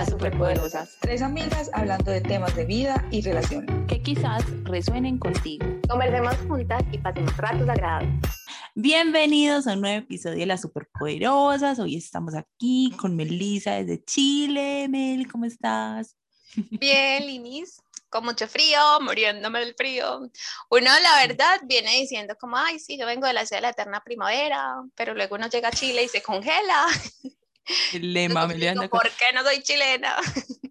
Las Superpoderosas. Tres amigas hablando de temas de vida y relaciones. Que quizás resuenen contigo. Conversemos juntas y pasemos ratos agradables. Bienvenidos a un nuevo episodio de Las Superpoderosas. Hoy estamos aquí con Melissa desde Chile. Mel, ¿cómo estás? Bien, Linis con mucho frío, muriéndome del frío. Uno, la verdad, viene diciendo como, ay, sí, yo vengo de la ciudad de la eterna primavera, pero luego uno llega a Chile y se congela. El lema, ¿Por qué no soy chilena?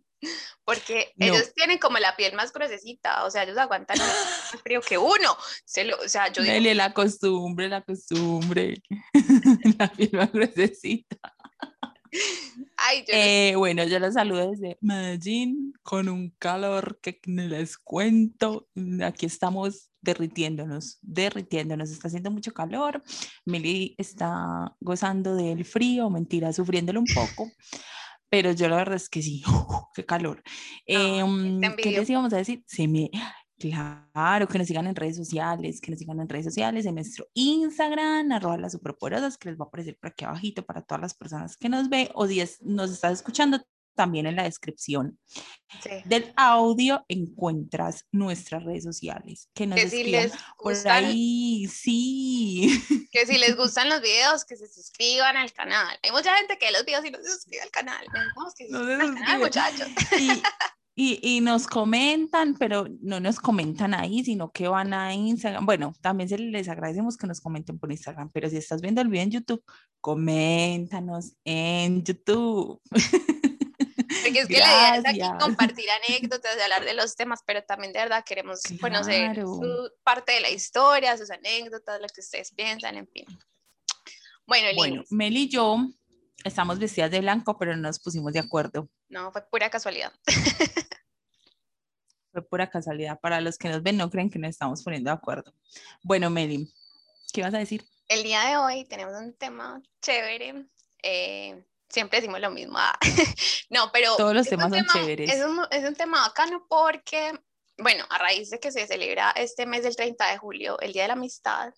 Porque ellos tienen como la piel más gruesecita, o sea, ellos aguantan más frío que uno. Se lo, o sea, yo digo, la costumbre, la costumbre. la piel más gruesecita. Eh, bueno, yo los saludo desde Medellín con un calor que no les cuento. Aquí estamos derritiéndonos, derritiéndonos. Está haciendo mucho calor. Mili está gozando del frío, mentira, sufriéndolo un poco. Pero yo la verdad es que sí, qué calor. Eh, ¿Qué les íbamos a decir? Se me, Claro, que nos sigan en redes sociales, que nos sigan en redes sociales, en nuestro Instagram, arroba las superpoderosas, que les va a aparecer por aquí abajito para todas las personas que nos ve o si nos estás escuchando también en la descripción del audio encuentras nuestras redes sociales. Que nos que si les gustan, ahí, sí. Que si les gustan los videos, que se suscriban al canal. Hay mucha gente que ve los videos y no se suscribe al canal. Que se no al canal, muchachos. Y, nos comentan, pero no nos comentan ahí, sino que van a Instagram. Bueno, también se les agradecemos que nos comenten por Instagram, pero si estás viendo el video en YouTube, coméntanos en YouTube. Porque es que la idea es aquí compartir anécdotas, de hablar de los temas, pero también de verdad queremos conocer su parte de la historia, sus anécdotas, lo que ustedes piensan, en fin. Bueno, bueno Mel y yo estamos vestidas de blanco, pero no nos pusimos de acuerdo. No, fue pura casualidad. Fue pura casualidad. Para los que nos ven, no creen que nos estamos poniendo de acuerdo. Bueno, Meli, ¿qué vas a decir? El día de hoy tenemos un tema chévere. Eh, siempre decimos lo mismo. No, pero. Todos los temas son chéveres. Es un, es un tema bacano porque bueno, a raíz de que se celebra este mes del 30 de julio, el Día de la Amistad,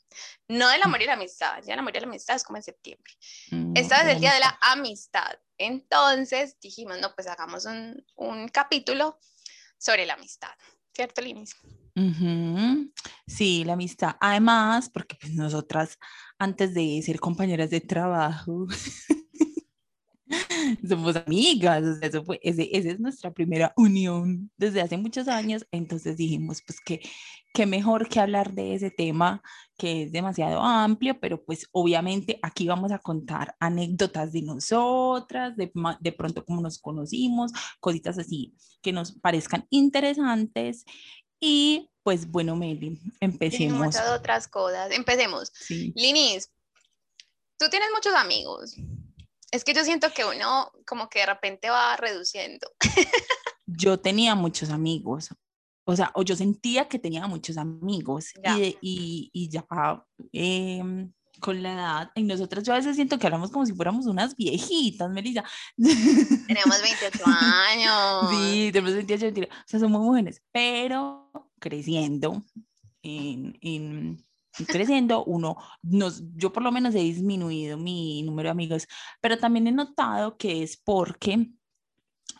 no del amor y la amistad, el Día del amor y la amistad es como en septiembre. Mm, Esta es el Día de la Amistad. Entonces dijimos, no, pues hagamos un, un capítulo sobre la amistad, ¿cierto, Linis? Sí, la amistad. Además, porque pues nosotras, antes de ser compañeras de trabajo, somos amigas, eso fue, ese, esa es nuestra primera unión desde hace muchos años, entonces dijimos, pues que qué mejor que hablar de ese tema que es demasiado amplio, pero pues obviamente aquí vamos a contar anécdotas de nosotras, de, de pronto cómo nos conocimos, cositas así que nos parezcan interesantes y pues bueno, Meli, empecemos. Muchas otras cosas, empecemos. Linis, tú tienes muchos amigos. Es que yo siento que uno como que de repente va reduciendo. yo tenía muchos amigos, o sea, o yo sentía que tenía muchos amigos y, y, y, ya em, con la edad, y nosotros yo a veces siento que hablamos como si fuéramos unas viejitas, Melissa. Tenemos 28 años. Sí, tenemos 28, 28, o sea, somos jóvenes, pero creciendo en, en creciendo, uno, nos, yo por lo menos he disminuido mi número de amigos, pero también he notado que es porque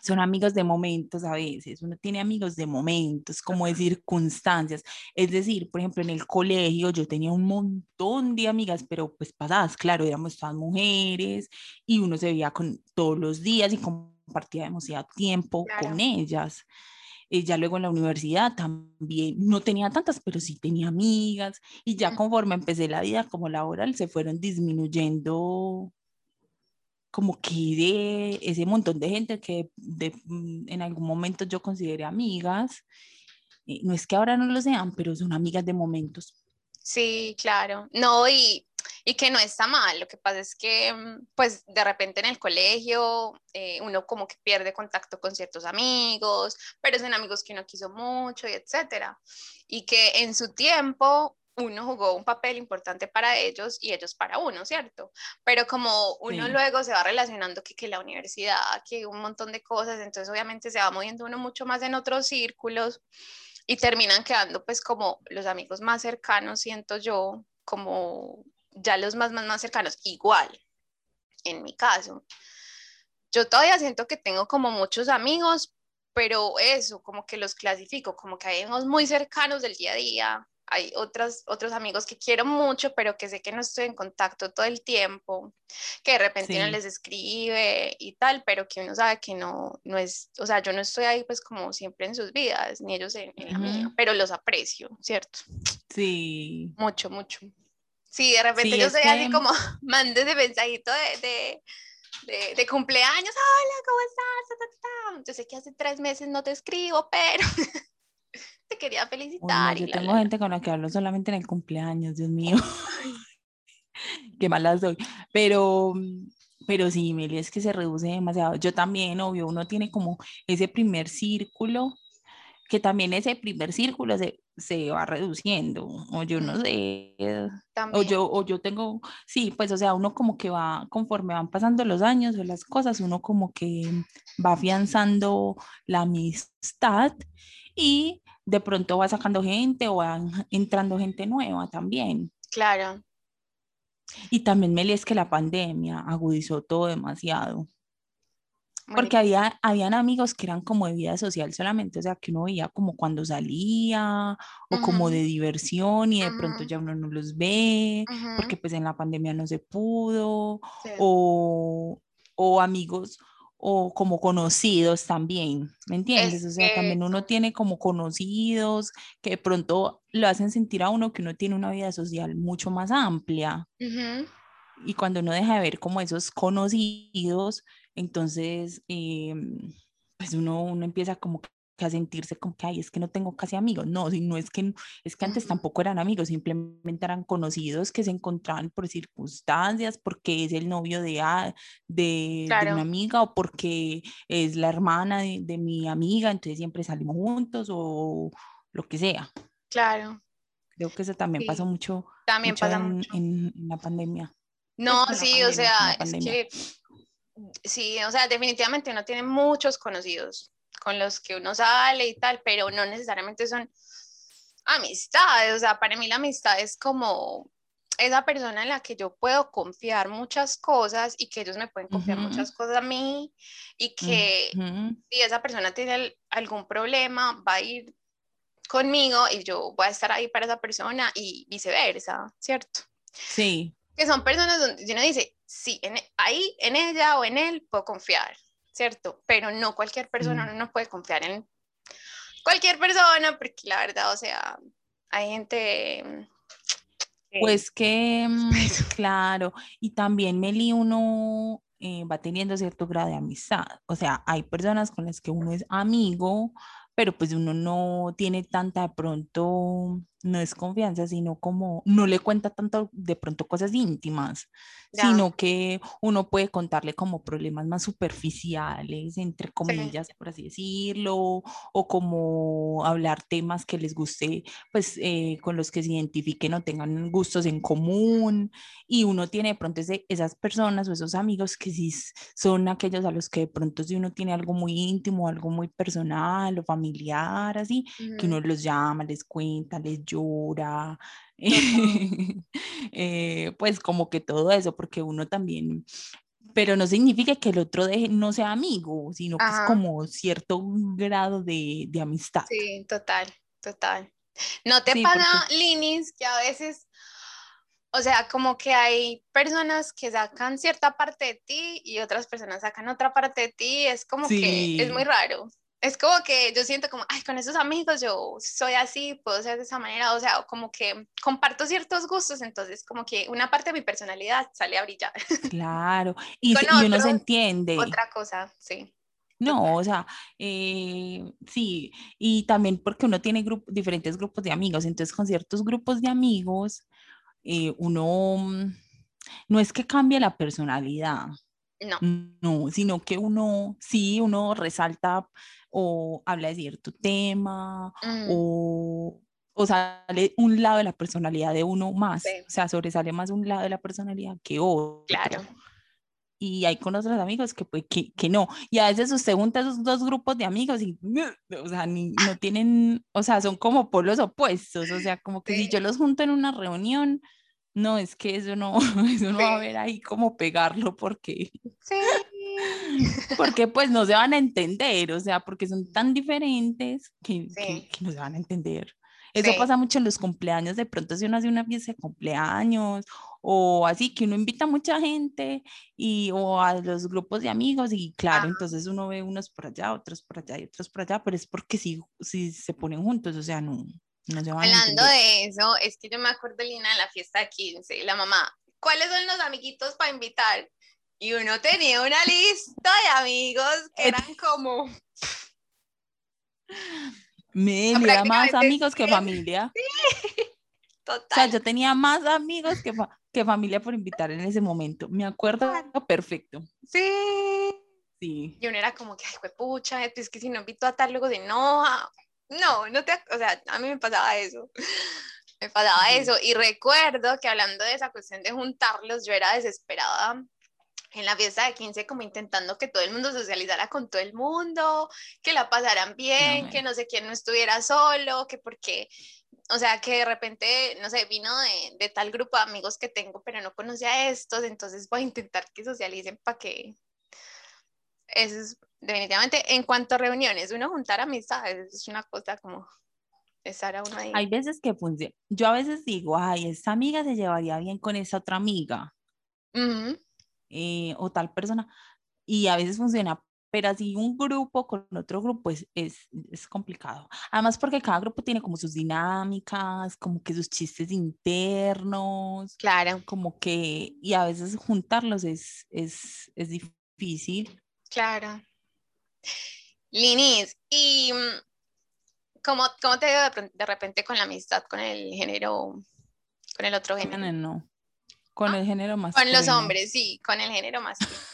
son amigos de momentos a veces, uno tiene amigos de momentos, como de circunstancias. Es decir, por ejemplo, en el colegio yo tenía un montón de amigas, pero pues pasadas, claro, éramos todas mujeres y uno se veía con, todos los días y compartía demasiado tiempo con ellas. Eh, ya luego en la universidad también no tenía tantas, pero sí tenía amigas y ya conforme empecé la vida como laboral se fueron disminuyendo como que de ese montón de gente que mm, en algún momento yo consideré amigas. Eh, no es que ahora no lo sean, pero son amigas de momentos. Sí, claro. No, y y que no está mal. Lo que pasa es que, mm, pues, de repente en el colegio eh, uno como que pierde contacto con ciertos amigos, pero son amigos que uno quiso mucho y etcétera. Y que en su tiempo uno jugó un papel importante para ellos y ellos para uno, ¿cierto? Pero como uno luego se va relacionando que, que la universidad, que un montón de cosas, entonces obviamente se va moviendo uno mucho más en otros círculos y terminan quedando pues como los amigos más cercanos, siento yo, como ya los más, más, más cercanos, igual, en mi caso, yo todavía siento que tengo como muchos amigos, pero eso, como que los clasifico, como que hay unos muy cercanos del día a día, hay otros, otros amigos que quiero mucho, pero que sé que no estoy en contacto todo el tiempo, que de repente no les escribe y tal, pero que uno sabe que no, no es, o sea, yo no estoy ahí pues como siempre en sus vidas, ni ellos en, la mía, pero los aprecio, ¿cierto? Sí. Mucho, mucho. Sí, de repente yo soy así como, mandes de mensajito de de, de, cumpleaños, hola, ¿cómo estás? Yo sé que hace tres meses no te escribo, pero te quería felicitar. yo tengo gente con la que hablo solamente en el cumpleaños, Dios mío. Qué mala soy. Pero, pero sí, Meli, es que se reduce demasiado. Yo también, obvio, uno tiene como ese primer círculo, que también ese primer círculo se, se va reduciendo, o yo no sé, o yo, o yo tengo, sí, pues o sea, uno como que va, conforme van pasando los años o las cosas, uno como que va afianzando la amistad y de pronto va sacando gente o va entrando gente nueva también. Claro. Y también me es que la pandemia agudizó todo demasiado. Porque había, habían amigos que eran como de vida social solamente, o sea, que uno veía como cuando salía o como de diversión y de pronto ya uno no los ve, porque pues en la pandemia no se pudo, o, o, amigos o como conocidos también, ¿me entiendes? o sea, también uno tiene como conocidos que de pronto lo hacen sentir a uno que uno tiene una vida social mucho más amplia. Y cuando uno deja de ver como esos conocidos, entonces, em, pues uno, uno empieza como a sentirse como que, ay, es que no tengo casi amigos. No, no es que, es que antes tampoco eran amigos, simplemente eran conocidos que se encontraban por circunstancias, porque es el novio de, de, de una amiga o porque es la hermana de, de, mi amiga, entonces siempre salimos juntos o lo que sea. Claro. Creo que eso también pasó mucho, también pasa en, mucho. En, la pandemia. No, sí, o sea, es que sí, o sea, definitivamente uno tiene muchos conocidos con los que uno sale y tal, pero no necesariamente son amistades, o sea, para mí la amistad es como esa persona en la que yo puedo confiar muchas cosas y que ellos me pueden confiar muchas cosas a mí y que si esa persona tiene algún problema va a ir conmigo y yo voy a estar ahí para esa persona y viceversa, ¿cierto? Sí. Que son personas donde uno dice, sí, en, e, ahí en ella o en él puedo confiar, ¿cierto? Pero no cualquier persona, uno no puede confiar en cualquier persona, porque la verdad, o sea, hay gente... Pues que, mm, claro, y también Meli, uno eh, va teniendo cierto grado de amistad, o sea, hay personas con las que uno es amigo, pero pues uno no tiene tanta de pronto no es confianza, sino como no le cuenta tanto de pronto cosas íntimas, sino que uno puede contarle como problemas más superficiales, entre comillas, por así decirlo, o como hablar temas que les guste, pues eh, con los que se identifiquen o tengan gustos en común, y uno tiene de pronto esas personas o esos amigos que sí son aquellos a los que de pronto si uno tiene algo muy íntimo, algo muy personal o familiar, así, que uno los llama, les cuenta, les llora, eh, pues como que todo eso, porque uno también, pero no significa que el otro deje, no sea amigo, sino que es como cierto grado de, de, amistad. Sí, total, total. ¿No te pasa, Linis, que a veces, o sea, como que hay personas que sacan cierta parte de ti y otras personas sacan otra parte de ti? Es como que es muy raro es como que yo siento como, ay, con esos amigos yo soy así, puedo ser de esa manera, o sea, como que comparto ciertos gustos, entonces como que una parte de mi personalidad sale a brillar. Claro, y, uno se entiende. Otra cosa, sí. No, o sea, eh, sí, y también porque uno tiene diferentes grupos de amigos, entonces con ciertos grupos de amigos, eh, uno mm, no es que cambie la personalidad, no. no, sino que uno, sí, uno resalta o habla de cierto tema mm. o, o, sale un lado de la personalidad de uno más, o sea, sobresale más un lado de la personalidad que otro. Claro. Y hay con otros amigos que, pues, que, que no. Y a veces usted junta esos dos grupos de amigos y, o sea, ni, no tienen, o sea, son como polos opuestos. O sea, como que si yo los junto en una reunión, No, es que eso no, eso no va a haber ahí como pegarlo porque, Sí. porque pues no se van a entender, o sea, porque son tan diferentes que, que- no se van a entender. Eso Sí. pasa mucho en los cumpleaños, de pronto si uno hace una fiesta de cumpleaños o así, que uno invita a mucha gente y o a los grupos de amigos y claro, Ajá. entonces uno ve unos por allá, otros por allá y otros por allá, pero es porque si, si se ponen juntos, o sea, no, no Hablando de eso, es que yo me acuerdo, Lina, de la fiesta de 15, la mamá, ¿cuáles son los amiguitos para invitar? Y uno tenía una lista de amigos que Eh, eran como, Me Ah, era más amigos que sí. familia. O sea, total. yo tenía más amigos que, fa- que familia por invitar en ese momento. Me acuerdo perfecto. Sí. Sí. Y uno era como que, ay, pucha, es que si no invito a tal, luego se enoja. No, no te, o sea, a mí me pasaba eso. Me pasaba Sí. eso. Y recuerdo que hablando de esa cuestión de juntarlos, yo era desesperada en la fiesta de 15, como intentando que todo el mundo socializara con todo el mundo, que la pasaran bien, que no sé quién no estuviera solo, que porque, o sea, que de repente, no sé, vino de, de tal grupo de amigos que tengo, pero no conocía a estos, entonces voy a intentar que socialicen para que eso es definitivamente en cuanto a reuniones, uno juntar amistades es una cosa como estar a uno ahí. Hay veces que funciona. Yo a veces digo, ay, esta amiga se llevaría bien con esa otra amiga eh, o tal persona. Y a veces funciona. Pero así un grupo con otro grupo es, es, es complicado. Además porque cada grupo tiene como sus dinámicas, como que sus chistes internos. Claro, como que, y a veces juntarlos es, es, es difícil. claro. Linis, ¿y mm, cómo, cómo te dio de, repente con la amistad con el género, con el otro género? no, no. Con el género Con los masculino. hombres, sí, con el género masculino.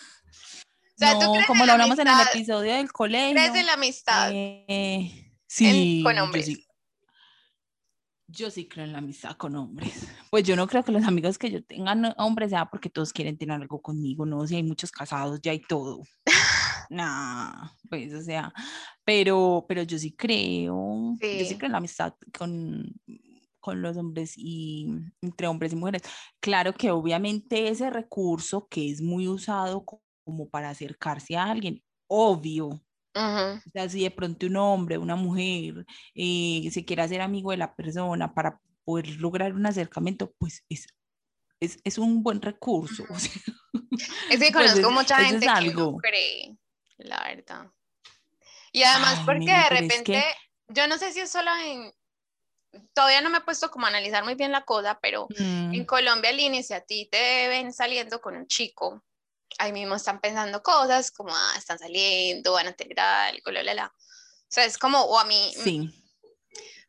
O sea, ¿tú No, crees como lo la hablamos en el episodio del colegio. ¿Crees en la amistad? eh, sí, con yo hombres? sí. Yo sí creo en la amistad con hombres. Pues yo no creo que los amigos que yo tenga no- hombres sea porque todos quieren tener algo conmigo, no, si hay muchos casados, ya hay todo. Nah, pues o sea, pero, pero yo sí creo, yo sí creo en la amistad con, con los hombres y entre hombres y mujeres. Claro que obviamente ese recurso que es muy usado co- como para acercarse a alguien, obvio, Ujú, o sea, si de pronto un hombre, una mujer, eh, se quiere hacer amigo de la persona para poder lograr un acercamiento, pues es, es, es un buen recurso. o sea, Es que pues conozco es- mucha es gente que no cree, la verdad. Y además Ay, porque de es repente, que- yo no sé si es solo en, todavía no me he puesto como a analizar muy bien la cosa, pero en Mm, Colombia al inicio a ti te ven saliendo con un chico, ahí mismo están pensando cosas como, ah, están saliendo, van a tener algo, la, la, la. O sea, es como, o a mí, sí,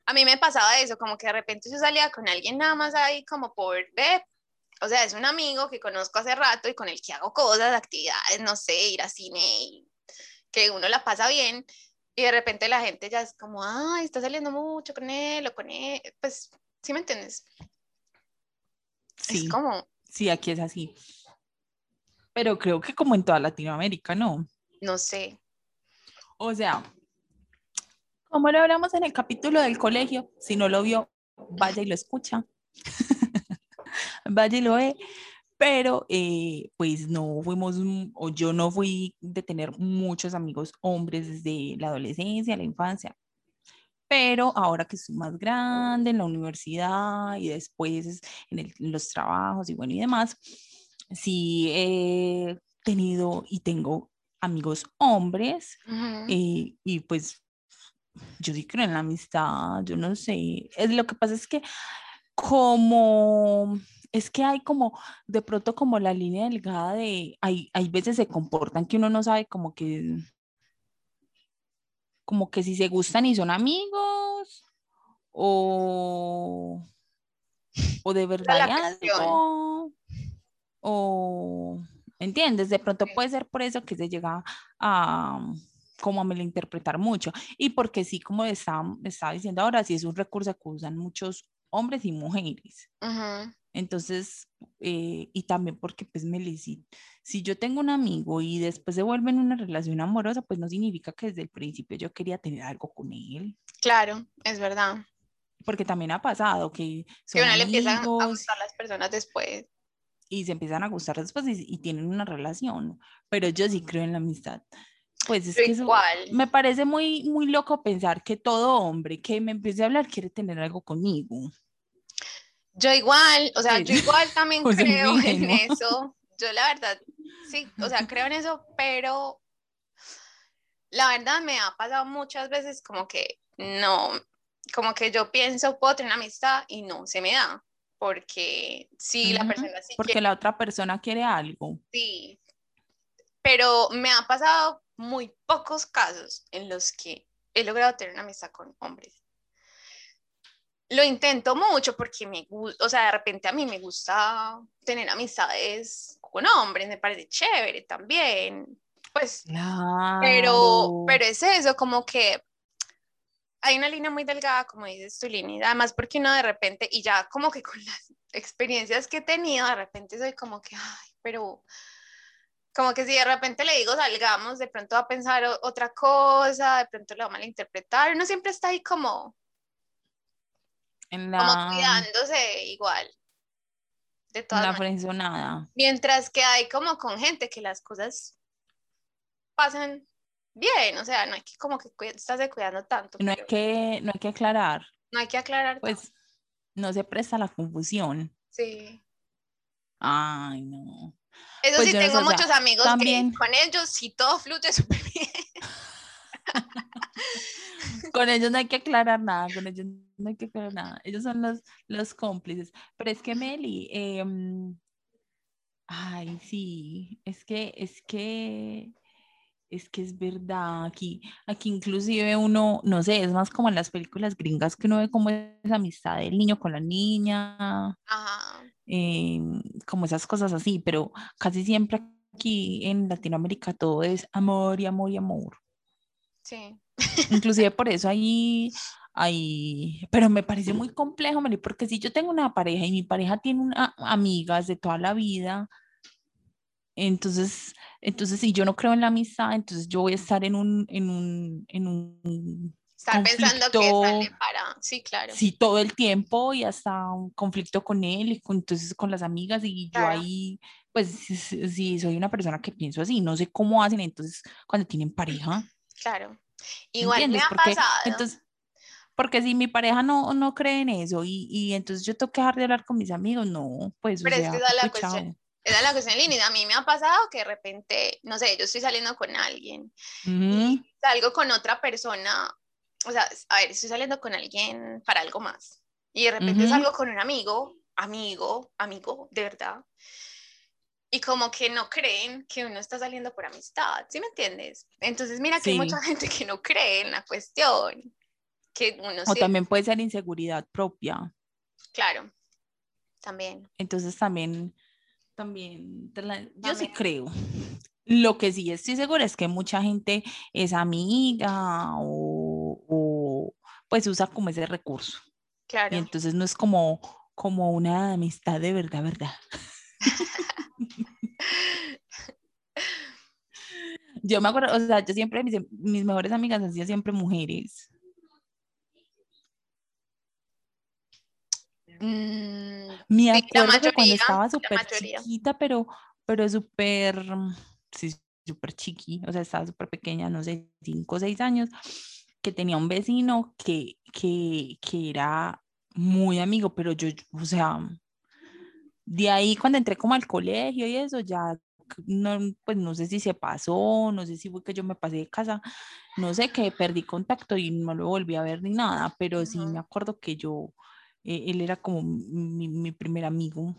a mí me pasaba eso, como que de repente yo salía con alguien nada más ahí como por ver, o sea, es un amigo que conozco hace rato y con el que hago cosas, actividades, no sé, ir a cine y que uno la pasa bien y de repente la gente ya es como, ay, está saliendo mucho con él o con él, pues, ¿sí me entiendes? sí, Es como, sí, aquí es así. Pero creo que como en toda Latinoamérica, ¿no? no sé, O sea, como lo hablamos en el capítulo del colegio, si no lo vio, vaya y lo escucha. vaya y lo ve. Pero eh, pues no fuimos, o yo no fui de tener muchos amigos hombres desde la adolescencia, la infancia. Pero ahora que soy más grande en la universidad y después en, el- en los trabajos y bueno y demás, sí he tenido y tengo amigos hombres eh, y pues yo sí creo en la amistad, yo no sé. Es, lo que pasa es que como, es que hay como, de pronto como la línea delgada de, hay, hay veces se comportan que uno no sabe como que, como que si se gustan y son amigos o, o de verdad hay algo, o, ¿entiendes? De pronto puede ser por eso que se llega a como a malinterpretar mucho y porque sí, como estaba, estaba diciendo ahora, sí es un recurso que usan muchos hombres y mujeres. Entonces, eh, y también porque, pues, Meli, si, si yo tengo un amigo y después se vuelve en una relación amorosa, pues no significa que desde el principio yo quería tener algo con él. Claro, es verdad. porque también ha pasado que Que son a uno le empiezan a gustar las personas después. y se empiezan a gustar después y, y tienen una relación, pero yo sí creo en la amistad. Pues es que eso igual. me parece muy, muy loco pensar que todo hombre que me empiece a hablar quiere tener algo conmigo. Yo igual, o sea, Sí. yo igual también creo en eso. Yo la verdad, sí, o sea, creo en eso, pero la verdad me ha pasado muchas veces como que no, como que yo pienso, puedo tener una amistad y no se me da, porque si la persona sí Porque quiere, la otra persona quiere algo. sí, pero me ha pasado muy pocos casos en los que he logrado tener una amistad con hombres. Lo intento mucho porque me gusta, o sea, de repente a mí me gusta tener amistades con hombres, me parece chévere también. Pues, pero, Claro. pero es eso, como que hay una línea muy delgada, como dices tu línea, además porque uno de repente, y ya como que con las experiencias que he tenido, de repente soy como que, ay, pero como que si de repente le digo salgamos, de pronto va a pensar otra cosa, de pronto lo va a malinterpretar, uno siempre está ahí como, en como cuidándose igual. De en todas la frenzonada. Mientras que hay como con gente que las cosas pasan bien, o sea, no hay que como que estarse cuidando tanto, No hay que, no hay que aclarar, no hay que aclarar pues no se presta la confusión. Sí. Ay, no. Eso Pues sí, no tengo sé, o sea, muchos amigos que también- con ellos sí todo fluye súper bien. Con ellos no hay que aclarar nada, con ellos no hay que aclarar nada. Ellos son los, los cómplices. Pero es que Meli, em, ay, sí, es que, es que, es que es verdad. Aquí, aquí inclusive uno, no sé, es más como en las películas gringas que uno ve como esa amistad del niño con la niña, Ajá. em, como esas cosas así, pero casi siempre aquí en Latinoamérica todo es amor y amor y amor. Sí. Inclusive por eso ahí, ahí, pero me parece muy complejo, Meli, porque si yo tengo una pareja y mi pareja tiene una, amigas de toda la vida, entonces, entonces si yo no creo en la amistad, entonces yo voy a estar en un, en un, en un Estar pensando que sale para. Sí, claro. sí, todo el tiempo y hasta un conflicto con él y con, entonces con las amigas y yo Claro. ahí, pues sí, soy una persona que pienso así, no sé cómo hacen entonces cuando tienen pareja. Claro. ¿Me Igual me ha Porque pasado. entonces, porque si mi pareja no, no cree en eso y, y entonces yo tengo que dejar de hablar con mis amigos, no, pues, Pero o es sea, que esa es la pues, cuestión. Esa es la cuestión, Lini. A mí me ha pasado que de repente, no sé, yo estoy saliendo con alguien Ujú, salgo con otra persona, o sea, a ver, estoy saliendo con alguien para algo más. Y de repente Ujú. salgo con un amigo, amigo, amigo, de verdad. Y como que no creen que uno está saliendo por amistad, ¿sí me entiendes? Entonces, mira que hay Sí. mucha gente que no cree en la cuestión, que uno O sí, también puede ser inseguridad propia. claro, también. Entonces también, también, yo sí creo. Lo que sí estoy segura es que mucha gente es amiga o, o, pues usa como ese recurso. Claro. Y entonces no es como, como una amistad de verdad, verdad. Yo me acuerdo, o sea, yo siempre, mis, mis mejores amigas han sido siempre mujeres. Me Sí, la acuerdo que cuando mayoría, estaba súper mayoría. chiquita, pero, pero súper, mm, sí, súper chiqui, o sea, estaba súper pequeña, no sé, cinco o seis años, que tenía un vecino que, que, que era muy amigo, pero yo, o sea, de ahí cuando entré como al colegio y eso, ya, no, pues no sé si se pasó, no sé si fue que yo me pasé de casa, no sé, que perdí contacto y no lo volví a ver ni nada, pero sí me Ujú. acuerdo que yo, eh, él era como mi, mi primer amigo,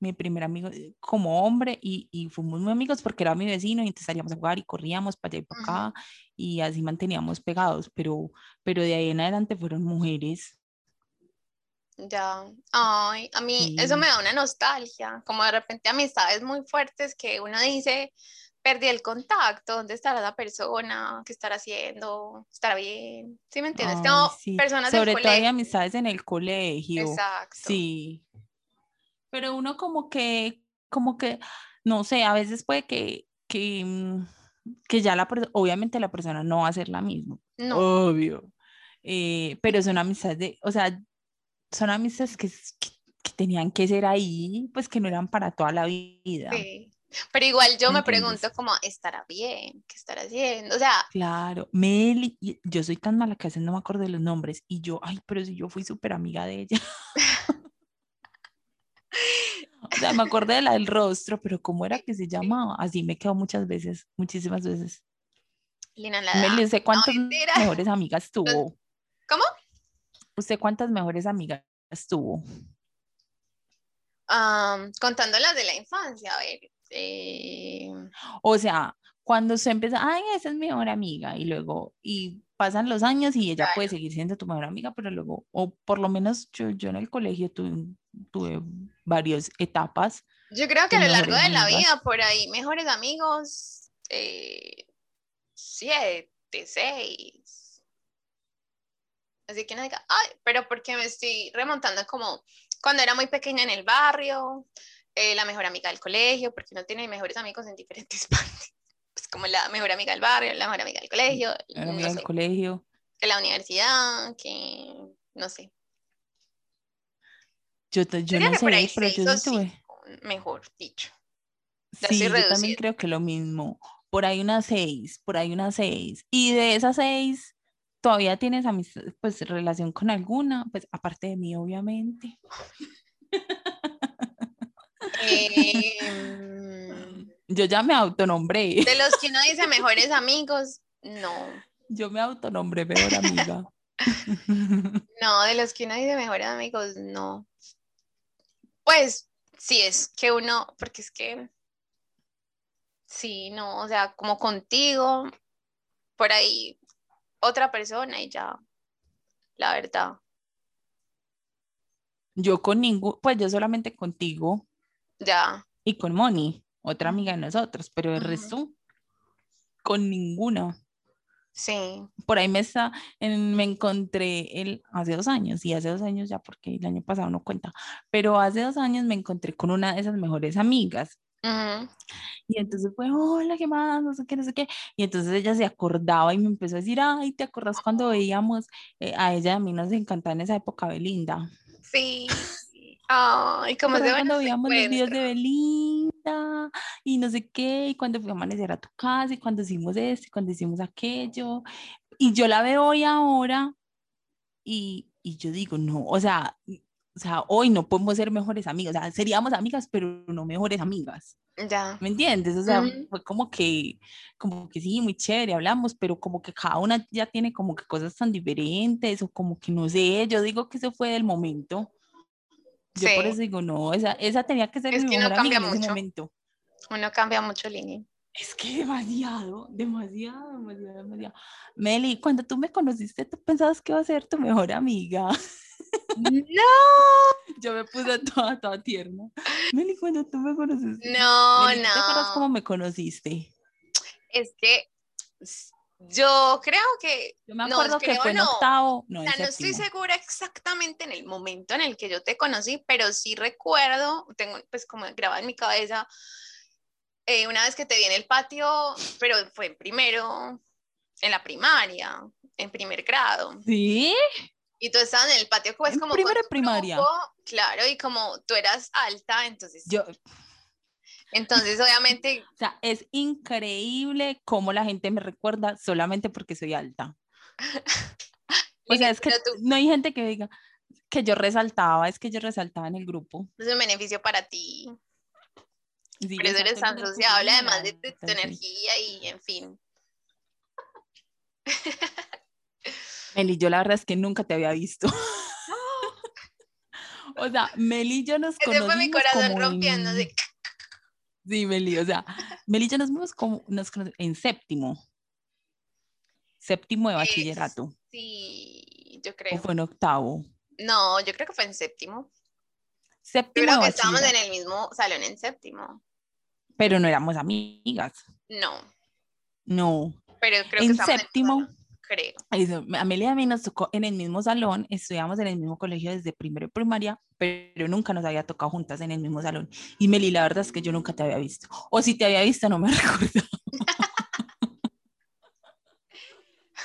mi primer amigo eh, como hombre y, y fuimos muy amigos porque era mi vecino y entonces salíamos a jugar y corríamos para allá y para acá y así manteníamos pegados, pero, pero de ahí en adelante fueron mujeres. Ya, ay, a mí eso me Sí. da una nostalgia, como de repente amistades muy fuertes que uno dice, perdí el contacto, ¿dónde estará la persona? ¿Qué estará haciendo? ¿Estará bien? ¿Sí me entiendes? Ay, Tengo sí. personas del Sobre todo hay amistades en el colegio. Exacto. Sí. Pero uno como que, como que, no sé, a veces puede que, que, mm, que ya la persona, obviamente la persona no va a ser la misma, No, obvio. eh, pero son amistades de, o sea, son amistades que, que- que tenían que ser ahí, pues que no eran para toda la vida. Sí. Pero igual yo ¿Me pregunto como, ¿estará bien? ¿Qué estará haciendo? O sea, Claro, Meli, yo soy tan mala que a veces no me acuerdo de los nombres y yo, ay, pero si yo fui súper amiga de ella. O sea, me acordé de la del rostro, pero ¿cómo era que se llamaba? Así me quedo muchas veces, muchísimas veces. Lina la Meli. ¿usted cuántas mejores amigas tuvo? ¿Cómo? ¿Usted cuántas mejores amigas tuvo? Contando las de la infancia, a ver. Eh, O sea, cuando se empieza, ay, esa es mi mejor amiga, y luego, y pasan los años y ella puede seguir siendo tu mejor amiga, pero luego, o por lo menos yo, yo en el colegio tuve, tuve varias etapas. yo creo que a lo largo de la amigas. vida, por ahí, mejores amigos, eh, siete, seis. Así que no diga, ay, pero porque me estoy remontando como cuando era muy pequeña en el barrio, eh, la mejor amiga del colegio, porque uno tiene mejores amigos en diferentes partes. Pues como la mejor amiga del barrio, la mejor amiga del colegio, Era no amiga del colegio. que la universidad, que no sé. Yo, te- yo no por sé, ahí pero yo o sí tuve. mejor dicho. Sí, yo también creo que lo mismo. Por ahí unas seis, por ahí unas seis. Y de esas seis, ¿todavía tienes amistad, pues relación con alguna? Pues aparte de mí, obviamente. Em, Yo ya me autonombré. de los que uno dice mejores amigos, no. Yo me autonombré mejor amiga. No, de los que uno dice mejores amigos, no. Pues sí, es que uno, porque es que, sí, no, o sea, como contigo, por ahí otra persona y ya, la verdad, Yo con ningún, pues yo solamente contigo ya. y con Moni, otra amiga de nosotros, pero el resto, con ninguna. Sí, Por ahí me está, en- me encontré el, hace dos años, y hace dos años ya porque el año pasado no cuenta, pero hace dos años me encontré con una de esas mejores amigas. Y entonces fue, hola, ¿qué más? No sé qué, no sé qué. Y entonces ella se acordaba y me empezó a decir, ay, ¿te acuerdas cuando veíamos eh, a ella? A mí nos encantaba en esa época Belinda. sí. Ay, como ¿Te de acuerdas cuando veíamos los videos de. Belinda? Y no sé qué, y cuando fui a amanecer a tu casa, y cuando hicimos esto, y cuando hicimos aquello. Y yo la veo hoy ahora, y, y yo digo, no, o sea, o sea, hoy no podemos ser mejores amigas, o sea, seríamos amigas, pero no mejores amigas. Ya. ¿Me entiendes? O sea, Ujú. fue como que, como que sí, muy chévere, hablamos, pero como que cada una ya tiene como que cosas tan diferentes, o como que no sé, yo digo que eso fue del momento. Yo por eso digo, no, esa, esa tenía que ser Es mi que mejor amiga cambia en ese mucho. momento. Uno cambia mucho, Lini. Es que demasiado, demasiado, demasiado, demasiado. Meli, cuando tú me conociste, tú pensabas que iba a ser tu mejor amiga. No, Yo me puse toda, toda tierna. Meli, cuando tú me conociste. no, Meli, ¿tú ¿te acuerdas cómo no. me conociste? Es que yo creo que, Yo me no, acuerdo que creo fue en no. octavo, no O sea, no estoy segura exactamente en el momento en el que yo te conocí, pero sí recuerdo, tengo pues como grabado en mi cabeza, eh, una vez que te vi en el patio, pero fue en primero, en la primaria, en primer grado. ¿Sí? Y tú estabas en el patio pues En como primero primaria. grupo, claro, y como tú eras alta, entonces, Yo, entonces obviamente, sea, es increíble cómo la gente me recuerda solamente porque soy alta. O sea, es que tú- no hay gente que diga que yo resaltaba, es que yo resaltaba en el grupo. es un beneficio para ti. Sí, Por eso eres tan sociable, además de tu, energía y en fin. Meli, yo la verdad es que nunca te había visto. o sea, Meli y yo nos Ese conocimos fue mi corazón como rompiendo. en... así. Sí, Meli, o sea, Meli y yo nos vimos como nos en séptimo. Séptimo de bachillerato. Sí, yo ¿O creo. fue en octavo? No, yo creo que fue en séptimo. Yo Séptimo creo que estábamos en el mismo salón en séptimo. Pero no éramos amigas. No, No. pero creo que En estábamos séptimo, en salón, creo. eso, Amelia y a mí nos tocó en el mismo salón, estudiamos en el mismo colegio desde primero de primaria, pero nunca nos había tocado juntas en el mismo salón. Y Meli, la verdad es que yo nunca te había visto. O si te había visto, no me recuerdo.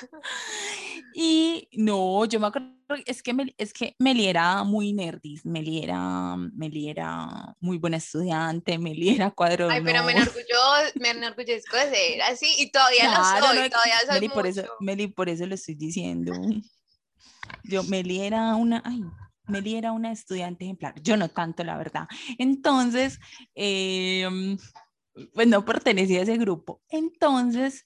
Y no, yo me acuerdo, es que, Mel- es que Meli era muy nerdis, Meli era, Meli era muy buena estudiante, Meli era cuadro Ay, pero me enorgullo, me enorgullezco de ser así y todavía Claro, lo soy, no, todavía soy Meli, por eso. Meli, por eso lo estoy diciendo. Yo, Meli era una, ay, Meli era una estudiante ejemplar. Yo no tanto, la verdad. Entonces, em, pues no pertenecía a ese grupo. Entonces,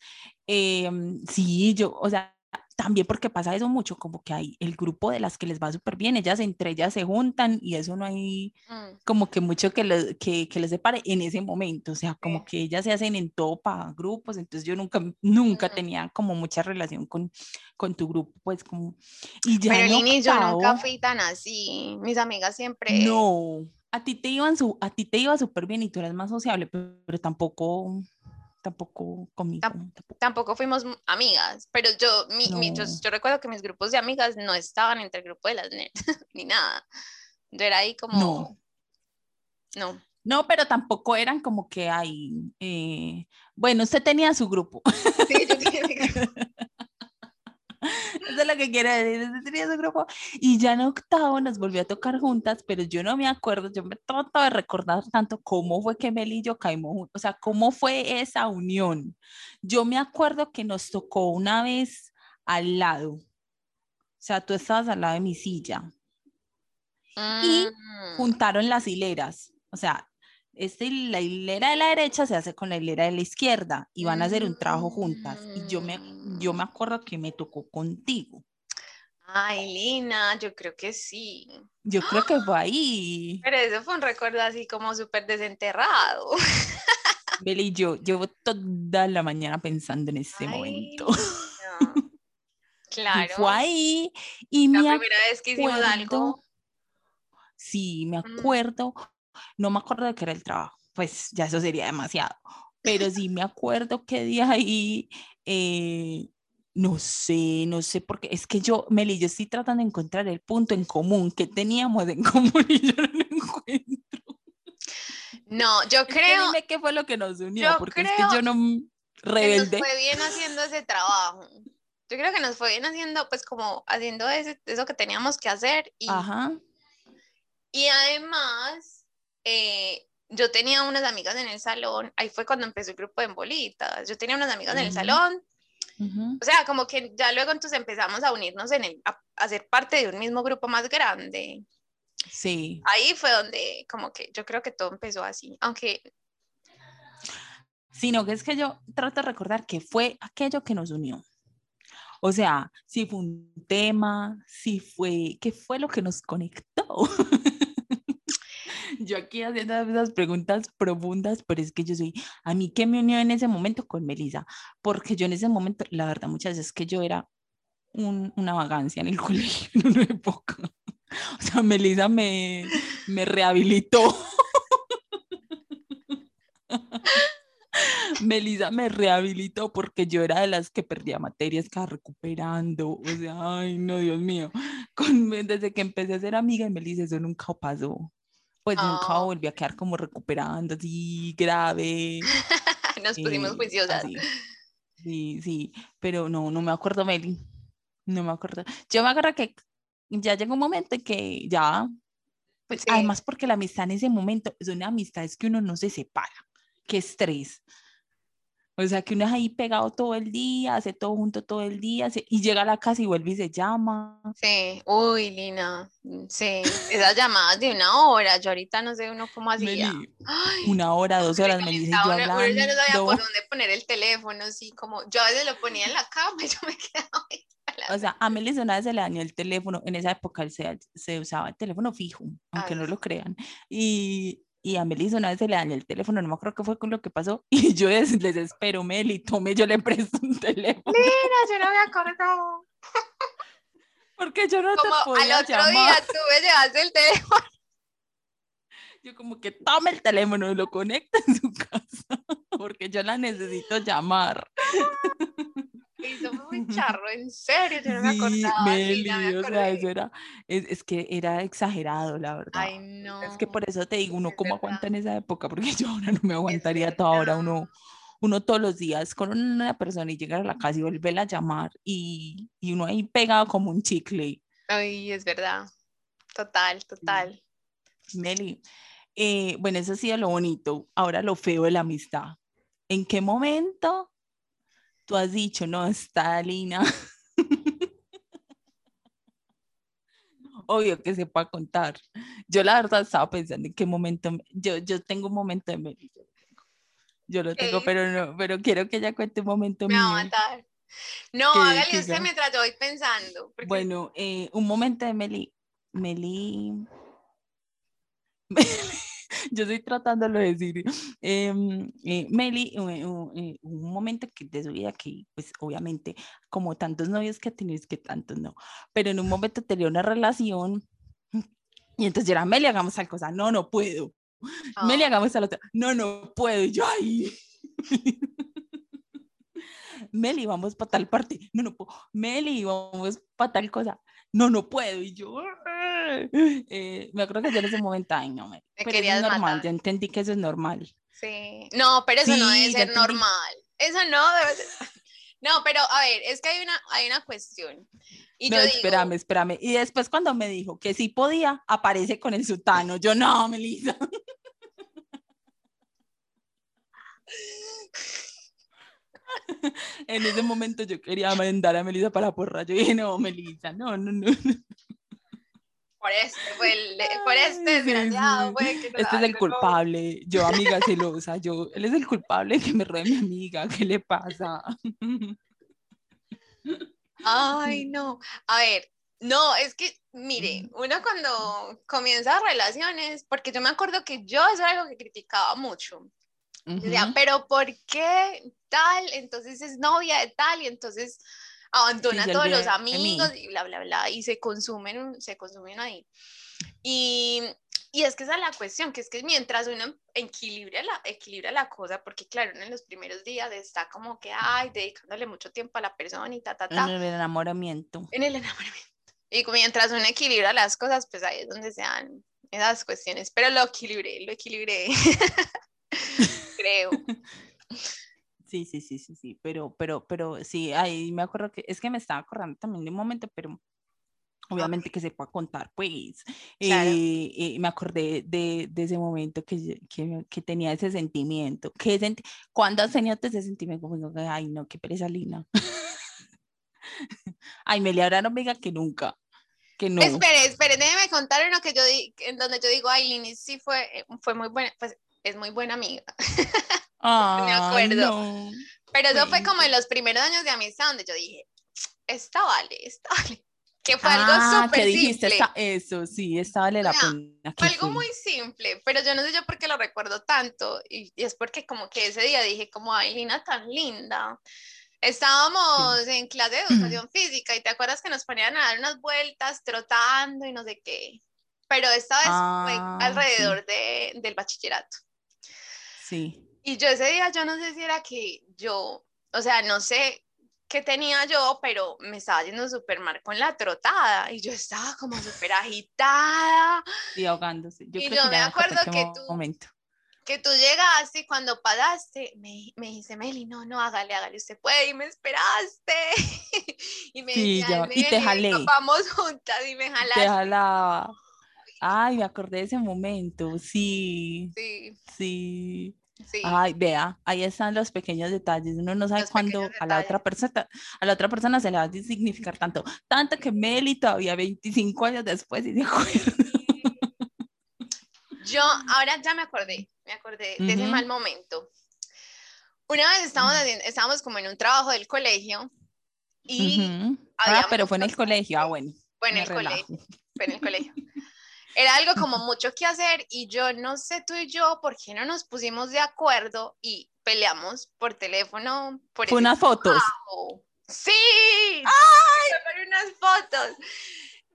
em, sí, yo, o sea, también porque pasa eso mucho, como que hay el grupo de las que les va súper bien, ellas entre ellas se juntan y eso no hay Mm, como que mucho que, lo- que, que les separe en ese momento, o sea, como Sí. que ellas se hacen en todo para grupos, entonces yo nunca, nunca Ujú. tenía como mucha relación con, con tu grupo, pues como, y ya Pero Lini, yo nunca fui tan así. Mis amigas siempre. no, a ti te iban su, a ti te iba súper bien y tú eras más sociable, pero, pero tampoco, tampoco conmigo, Tam- tampoco. Tampoco fuimos amigas, pero yo, mi, mi- yo, No. yo recuerdo que mis grupos de amigas no estaban entre el grupo de las nerds, ni nada. Yo era ahí como. No. No. No, pero tampoco eran como que hay, eh, bueno, usted tenía su grupo. Sí, yo tenía mi grupo. Es lo que quiero decir. tenía grupo. Y ya en octavo nos volvió a tocar juntas, pero yo no me acuerdo, yo me trato de recordar tanto cómo fue que Meli y yo caímos juntos, o sea, cómo fue esa unión. Yo me acuerdo que nos tocó una vez al lado, o sea, tú estabas al lado de mi silla, Y Mm, juntaron las hileras, o sea, este, la hilera de la derecha se hace con la hilera de la izquierda y van a hacer un trabajo juntas. Y yo me, yo me acuerdo que me tocó contigo. Ay, Lina, yo creo que sí. Yo creo que fue ahí. Pero eso fue un recuerdo así como súper desenterrado. Beli, yo llevo toda la mañana pensando en ese Ay, momento. Y Claro. fue ahí y La me primera vez que hicimos acuerdo, algo. sí, me Mm. acuerdo, no me acuerdo de qué era el trabajo, pues ya eso sería demasiado, pero sí me acuerdo que de ahí, eh, no sé, no sé, porque es que yo, Meli, yo estoy tratando de encontrar el punto en común que teníamos en común y yo no lo encuentro. No, yo Es que creo dime qué fue lo que nos unió, porque es que creo yo no, que nos rebelde. fue bien haciendo ese trabajo. Yo creo que nos fue bien haciendo, pues como haciendo ese- eso que teníamos que hacer y, Ajá, y además eh, yo tenía unas amigas en el salón, ahí fue cuando empezó el grupo de bolitas, yo tenía unas amigas en el salón, ujú. o sea, como que ya luego entonces empezamos a unirnos en el, a, a ser parte de un mismo grupo más grande. sí. Ahí fue donde como que yo creo que todo empezó así, aunque sino que es que yo trato de recordar que fue aquello que nos unió. O sea, si fue un tema, si fue, ¿qué fue lo que nos conectó? yo aquí haciendo esas preguntas profundas, pero es que yo soy, a mí que me unió en ese momento con Melissa, porque yo en ese momento, la verdad, muchas veces que yo era un- una vagancia en el colegio en una época. O sea, Melissa me, me rehabilitó. Melissa me rehabilitó porque yo era de las que perdía materias, que recuperando. O sea, ay, no, Dios mío. Con, desde que empecé a ser amiga de Melissa, eso nunca pasó. Pues nunca Ah. volví a quedar como recuperando así grave. nos pusimos eh, juiciosas. así. Sí, sí, pero no, no me acuerdo, Meli. No me acuerdo. Yo me acuerdo que ya llegó un momento en que ya, pues Sí. además porque la amistad en ese momento es una amistad es que uno no se separa. Qué estrés. O sea, que uno es ahí pegado todo el día, hace todo junto todo el día, se- y llega a la casa y vuelve y se llama. Sí, uy, Lina, mm, sí, esas llamadas de una hora, yo ahorita no sé uno cómo hacía. Meli, Ay, una hora, dos horas, me dice yo calentaba uno, uno ya no sabía por hablando. dónde poner el teléfono, así como yo a veces lo ponía en la cama y yo me quedaba ahí. O sea, a Melissa una vez se le dañó el teléfono, en esa época se, se usaba el teléfono fijo, aunque Ay, no sí. lo crean. Y, y a Melissa una vez se le dañó el teléfono, no me acuerdo qué fue con lo que pasó. Y yo des- les espero, Meli, tome, yo le presto un teléfono. Mira, yo no me acordaba. Porque yo no Como te al podía otro llamar. día tú me llevaste el teléfono. Yo como que tome el teléfono y lo conecta en su casa. Porque yo la necesito llamar. Y eso fue muy charro, en serio, yo no me acordaba. Meli, me o sea, eso era, es, es que era exagerado, la verdad. Ay, no. Es que por eso te digo, uno es cómo verdad. aguanta en esa época, porque yo ahora no me aguantaría toda hora uno, uno todos los días con una persona y llegar a la casa y volverla a llamar y, y uno ahí pegado como un chicle. Ay, es verdad. Total, total. Meli, eh, bueno, eso ha sido lo bonito. Ahora lo feo de la amistad. ¿En qué momento tú has dicho, no, está Lina? Obvio que se pueda contar. Yo la verdad estaba pensando en qué momento, yo, yo tengo un momento de Meli. Yo lo tengo, pero no, pero quiero que ella cuente un momento Me mío. va a matar. No, hágale usted mientras yo voy pensando. porque- Bueno, eh, un momento de Meli. Meli. Yo estoy tratándolo de decir. em, eh, Meli, eh, un, eh, momento que de su vida que, pues obviamente, como tantos novios que es que tantos no, pero en un momento tenía una relación y entonces yo era, Meli, hagamos tal cosa. No, no puedo. Meli, Ah, hagamos tal otra. No, no puedo. Y yo, ay. Meli, vamos para tal parte. No, no puedo. Meli, vamos para tal cosa. No, no puedo. Y yo, eh, me acuerdo que yo en ese momento, ay, no. Te Pero eso es normal. matar. Yo entendí que eso es normal. Sí. No, pero eso no debe ser normal. Eso no debe ser. No, pero a ver, es que hay una, hay una cuestión. Y no, yo digo, espérame, espérame. Y después cuando me dijo que sí podía, aparece con el sutano. Yo, no, Melissa. en ese momento yo quería mandar a Melissa para la porra. Yo dije, no, Melissa, no, no, no. por este, fue el- por este desgraciado, que Este es el culpable. Yo, amiga celosa, yo, él es el culpable que me robe mi amiga. ¿Qué le pasa? Ay, no. A ver, no, es que, mire, uno cuando comienza relaciones, porque yo me acuerdo que yo eso era algo que criticaba mucho. Decía, Ujú. pero ¿por qué tal? Entonces es novia de tal y entonces abandona a todos los amigos y bla, bla, bla, y se consumen, se consumen ahí. Y, y es que esa es la cuestión, que es que mientras uno equilibra la, equilibra la cosa, porque claro, uno en los primeros días está como que, ay, dedicándole mucho tiempo a la persona y ta, ta, ta, En el enamoramiento. en el enamoramiento. Y mientras uno equilibra las cosas, pues ahí es donde se dan esas cuestiones. Pero lo equilibré, lo equilibré. Creo. Sí, sí, sí, sí, sí, pero, pero, pero sí, ahí me acuerdo que, es que me estaba acordando también de un momento, pero obviamente que se pueda contar, pues, Claro. eh, eh, me acordé de, de ese momento que, que, que tenía ese sentimiento, que senti ¿cuándo has tenido ese sentimiento? Como que, ay, no, qué pereza Lina. ay, me le habrá amiga que nunca, que no. Espere, espere, déjeme contar uno que yo di, en donde yo digo, ay, Lini sí fue, eh, fue muy buena, pues es muy buena amiga. Ay, acuerdo. no. Pero eso fue como en los primeros años de amistad donde yo dije, esta vale, esta vale. Que fue algo Ah, súper que dijiste, simple. esta- eso, sí, esta vale la sea, pena. Fue algo fue. muy simple, pero yo no sé yo por qué lo recuerdo tanto. Y, y es porque como que ese día dije como, ay, Lina tan linda. Estábamos en clase de educación física y te acuerdas que nos ponían a dar unas vueltas trotando y no sé qué. Pero esta vez Ah, fue alrededor de, del bachillerato. Sí. Y yo ese día, yo no sé si era que yo, o sea, no sé qué tenía yo, pero me estaba yendo súper mal con la trotada y yo estaba como súper agitada, y ahogándose. Yo Y creo yo que me acuerdo que tú- momento. que tú llegaste y cuando pasaste me, me dice Meli, no, no, hágale, hágale, usted puede y me esperaste. y me Sí, decía, "Ay, y te Meli, jalé. Vamos juntas y me Te jalaste. jalaba. Ay, me acordé de ese momento. Sí, Sí, sí. Sí. Ay, vea, ahí están los pequeños detalles. Uno no sabe Los cuándo a la otra persona, a la otra persona se le va a significar tanto. Tanto que Meli todavía 25 años después y se acuerda. Yo ahora ya me acordé, me acordé de ese Ujú. mal momento. Una vez estábamos, haciendo, estábamos como en un trabajo del colegio y Ah, pero fue en el colegio. Ah, bueno. fue en el relajo. colegio, fue en el colegio. Era algo como mucho que hacer y yo no sé tú y yo por qué no nos pusimos de acuerdo y peleamos por teléfono por Fue unas fotos. trabajo. Sí, fue por unas fotos.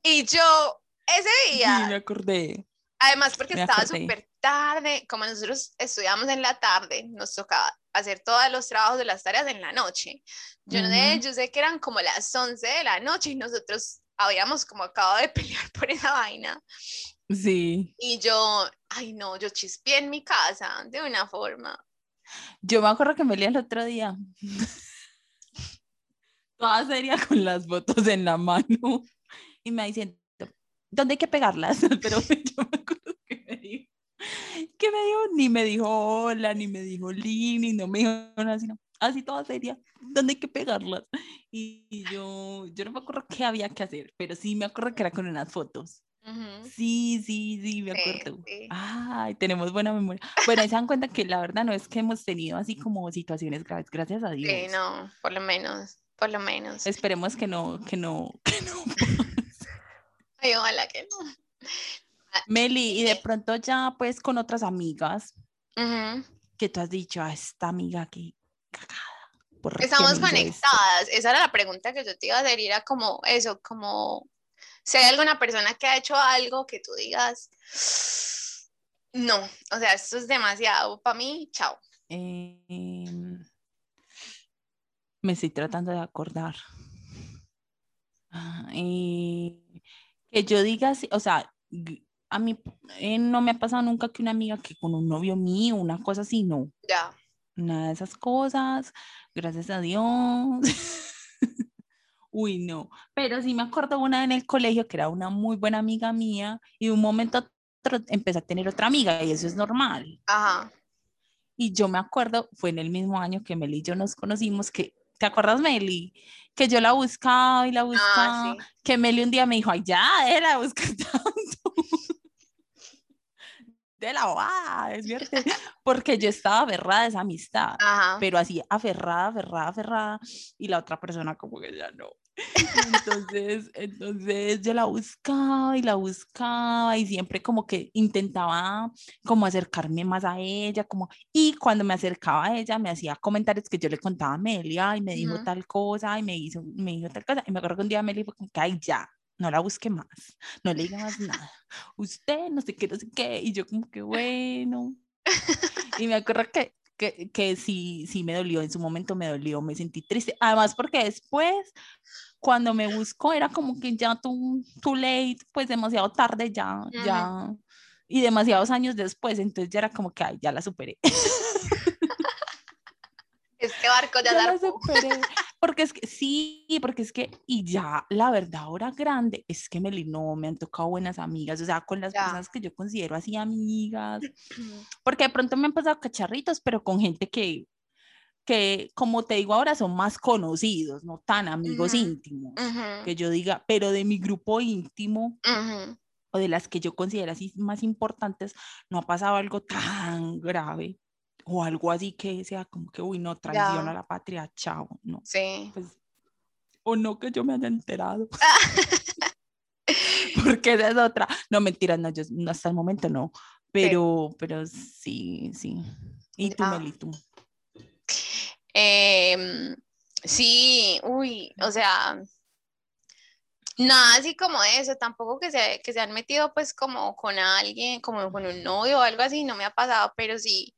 Y yo ese Sí, día me acordé. Además, porque Me estaba súper tarde, como nosotros estudiamos en la tarde, nos tocaba hacer todos los trabajos de las tareas en la noche. Yo, no sé, yo sé que eran como las 11 de la noche y nosotros habíamos como acabado de pelear por esa vaina. Sí. Y yo, ay no, yo chispeé en mi casa de una forma. Yo me acuerdo que me leía el otro día. Toda seria con las fotos en la mano. Y me diciendo, ¿dónde hay que pegarlas? Pero yo me acuerdo que me dijo, que me dijo, ni me dijo hola, ni me dijo Lini, no me dijo nada, sino así toda seria, ¿dónde hay que pegarlas? Y yo, yo no me acuerdo qué había que hacer, pero sí me acuerdo que era con unas fotos. Sí, sí, sí, me acuerdo. Ay, tenemos buena memoria. Bueno, se dan cuenta que la verdad no es que hemos tenido así como situaciones graves, gracias a Dios. Sí, no, por lo menos, por lo menos. Esperemos que no, que no, que no. Ay, ojalá que no. Ah, Meli, y de pronto ya pues con otras amigas, que tú has dicho a esta amiga que cagada. Estamos conectadas. Esa era la pregunta que yo te iba a hacer. Era como eso, como si hay alguna persona que ha hecho algo que tú digas, no, o sea, esto es demasiado para mí, chao. Em, me estoy tratando de acordar. Ah, que yo diga, o sea, a mí eh, no me ha pasado nunca que una amiga que con un novio mío, una cosa así, no. Ya. Nada de esas cosas, gracias a Dios. Uy, no. Pero sí me acuerdo una en el colegio que era una muy buena amiga mía y de un momento a otro empecé a tener otra amiga y eso es normal. Ajá. Y yo me acuerdo, fue en el mismo año que Meli y yo nos conocimos, que, ¿te acuerdas, Meli? Que yo la buscaba y la ah, buscaba, que Meli un día me dijo, ay, ya, era buscar tanto de la bobada, es cierto, porque yo estaba aferrada a esa amistad, pero así aferrada, aferrada, aferrada, y la otra persona como que ya no. Entonces, entonces yo la buscaba y la buscaba y siempre como que intentaba como acercarme más a ella, como, y cuando me acercaba a ella me hacía comentarios que yo le contaba a Melia y me dijo tal cosa y me hizo, me dijo tal cosa, y me acuerdo que un día Meli fue como que, ay, ya, no la busque más, no le diga más nada. Usted no sé qué, no sé qué. Y yo como que bueno. Y me acuerdo que, que, que sí, sí me dolió, en su momento me dolió, me sentí triste. Además porque después, cuando me buscó, era como que ya too, too late, pues demasiado tarde ya, ya. Y demasiados años después, entonces ya era como que, ay, ya la superé. Este barco ya, ya la superé. Porque es que sí, porque es que, y ya la verdad ahora grande, es que Meli no me han tocado buenas amigas, o sea, con las personas que yo considero así amigas, porque de pronto me han pasado cacharritos, pero con gente que, que como te digo ahora, son más conocidos, no tan amigos íntimos, que yo diga, pero de mi grupo íntimo. o de las que yo considero así más importantes, no ha pasado algo tan grave o algo así que sea como que, uy, no, traiciona a la patria, chao, no. Sí. Pues, o no que yo me haya enterado. Porque esa es otra. No, mentira, no, yo hasta el momento no. Pero, sí. pero sí, sí. ¿Y tú, Meli, tú? Em, sí, uy, o sea, nada así como eso, tampoco que se, que se han metido pues como con alguien, como con un novio o algo así, no me ha pasado, pero sí,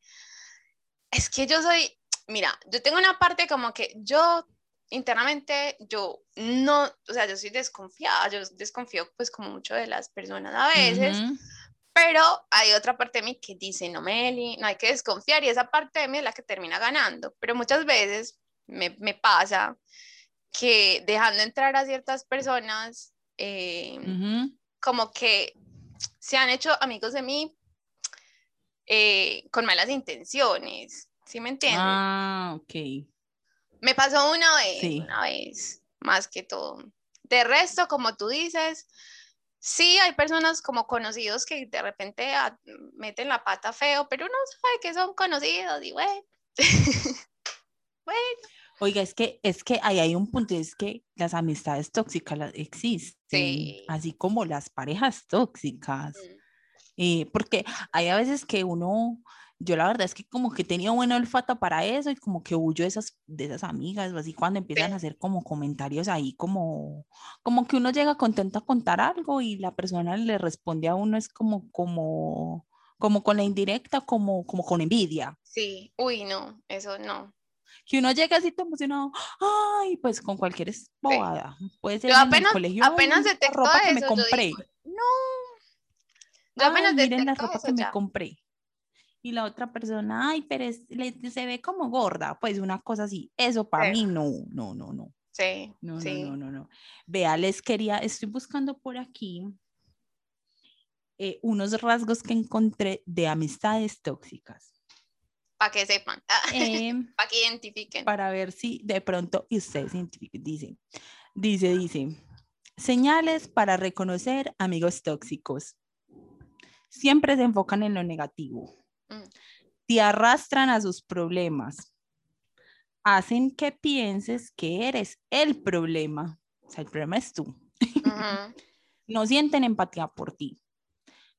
es que yo soy, mira, yo tengo una parte como que yo internamente, yo no, o sea, yo soy desconfiada, yo desconfío pues como mucho de las personas a veces, pero hay otra parte de mí que dice, no, Meli, no hay que desconfiar y esa parte de mí es la que termina ganando, pero muchas veces me, me pasa que dejando entrar a ciertas personas, eh, como que se han hecho amigos de mí eh, con malas intenciones, ¿sí me entiendes? Ah, ok. Me pasó una vez, una vez, más que todo. De resto, como tú dices, sí hay personas como conocidos que de repente meten la pata feo, pero uno sabe que son conocidos y bueno. bueno. Oiga, es que, es que ahí hay un punto, es que las amistades tóxicas existen, así como las parejas tóxicas. Mm. Eh, porque hay a veces que uno, yo la verdad es que como que tenía buen olfato para eso y como que huyo de esas, de esas amigas, así cuando empiezan a hacer como comentarios ahí, como, como que uno llega contento a contar algo y la persona le responde a uno es como, como, como con la indirecta, como, como con envidia. Sí, uy, no, eso no. Que uno llega así todo emocionado, ay, pues con cualquier bobada. Puede ser apenas, en el colegio, apenas ropa que me compré. no, yo apenas miren la ropa que me compré. y la otra persona, ay, pero es- le- se ve como gorda, pues una cosa así. Eso para Sí. mí no, no, no, no. Sí, No, sí. no, no, no, no. Vea, les quería, estoy buscando por aquí eh, unos rasgos que encontré de amistades tóxicas. Para que sepan, Em, para que identifiquen. para ver si de pronto y ustedes identifican. Dice, dice, dice, señales para reconocer amigos tóxicos. Siempre se enfocan en lo negativo. Mm. Te arrastran a sus problemas. Hacen que pienses que eres el problema. O sea, el problema es tú. No sienten empatía por ti.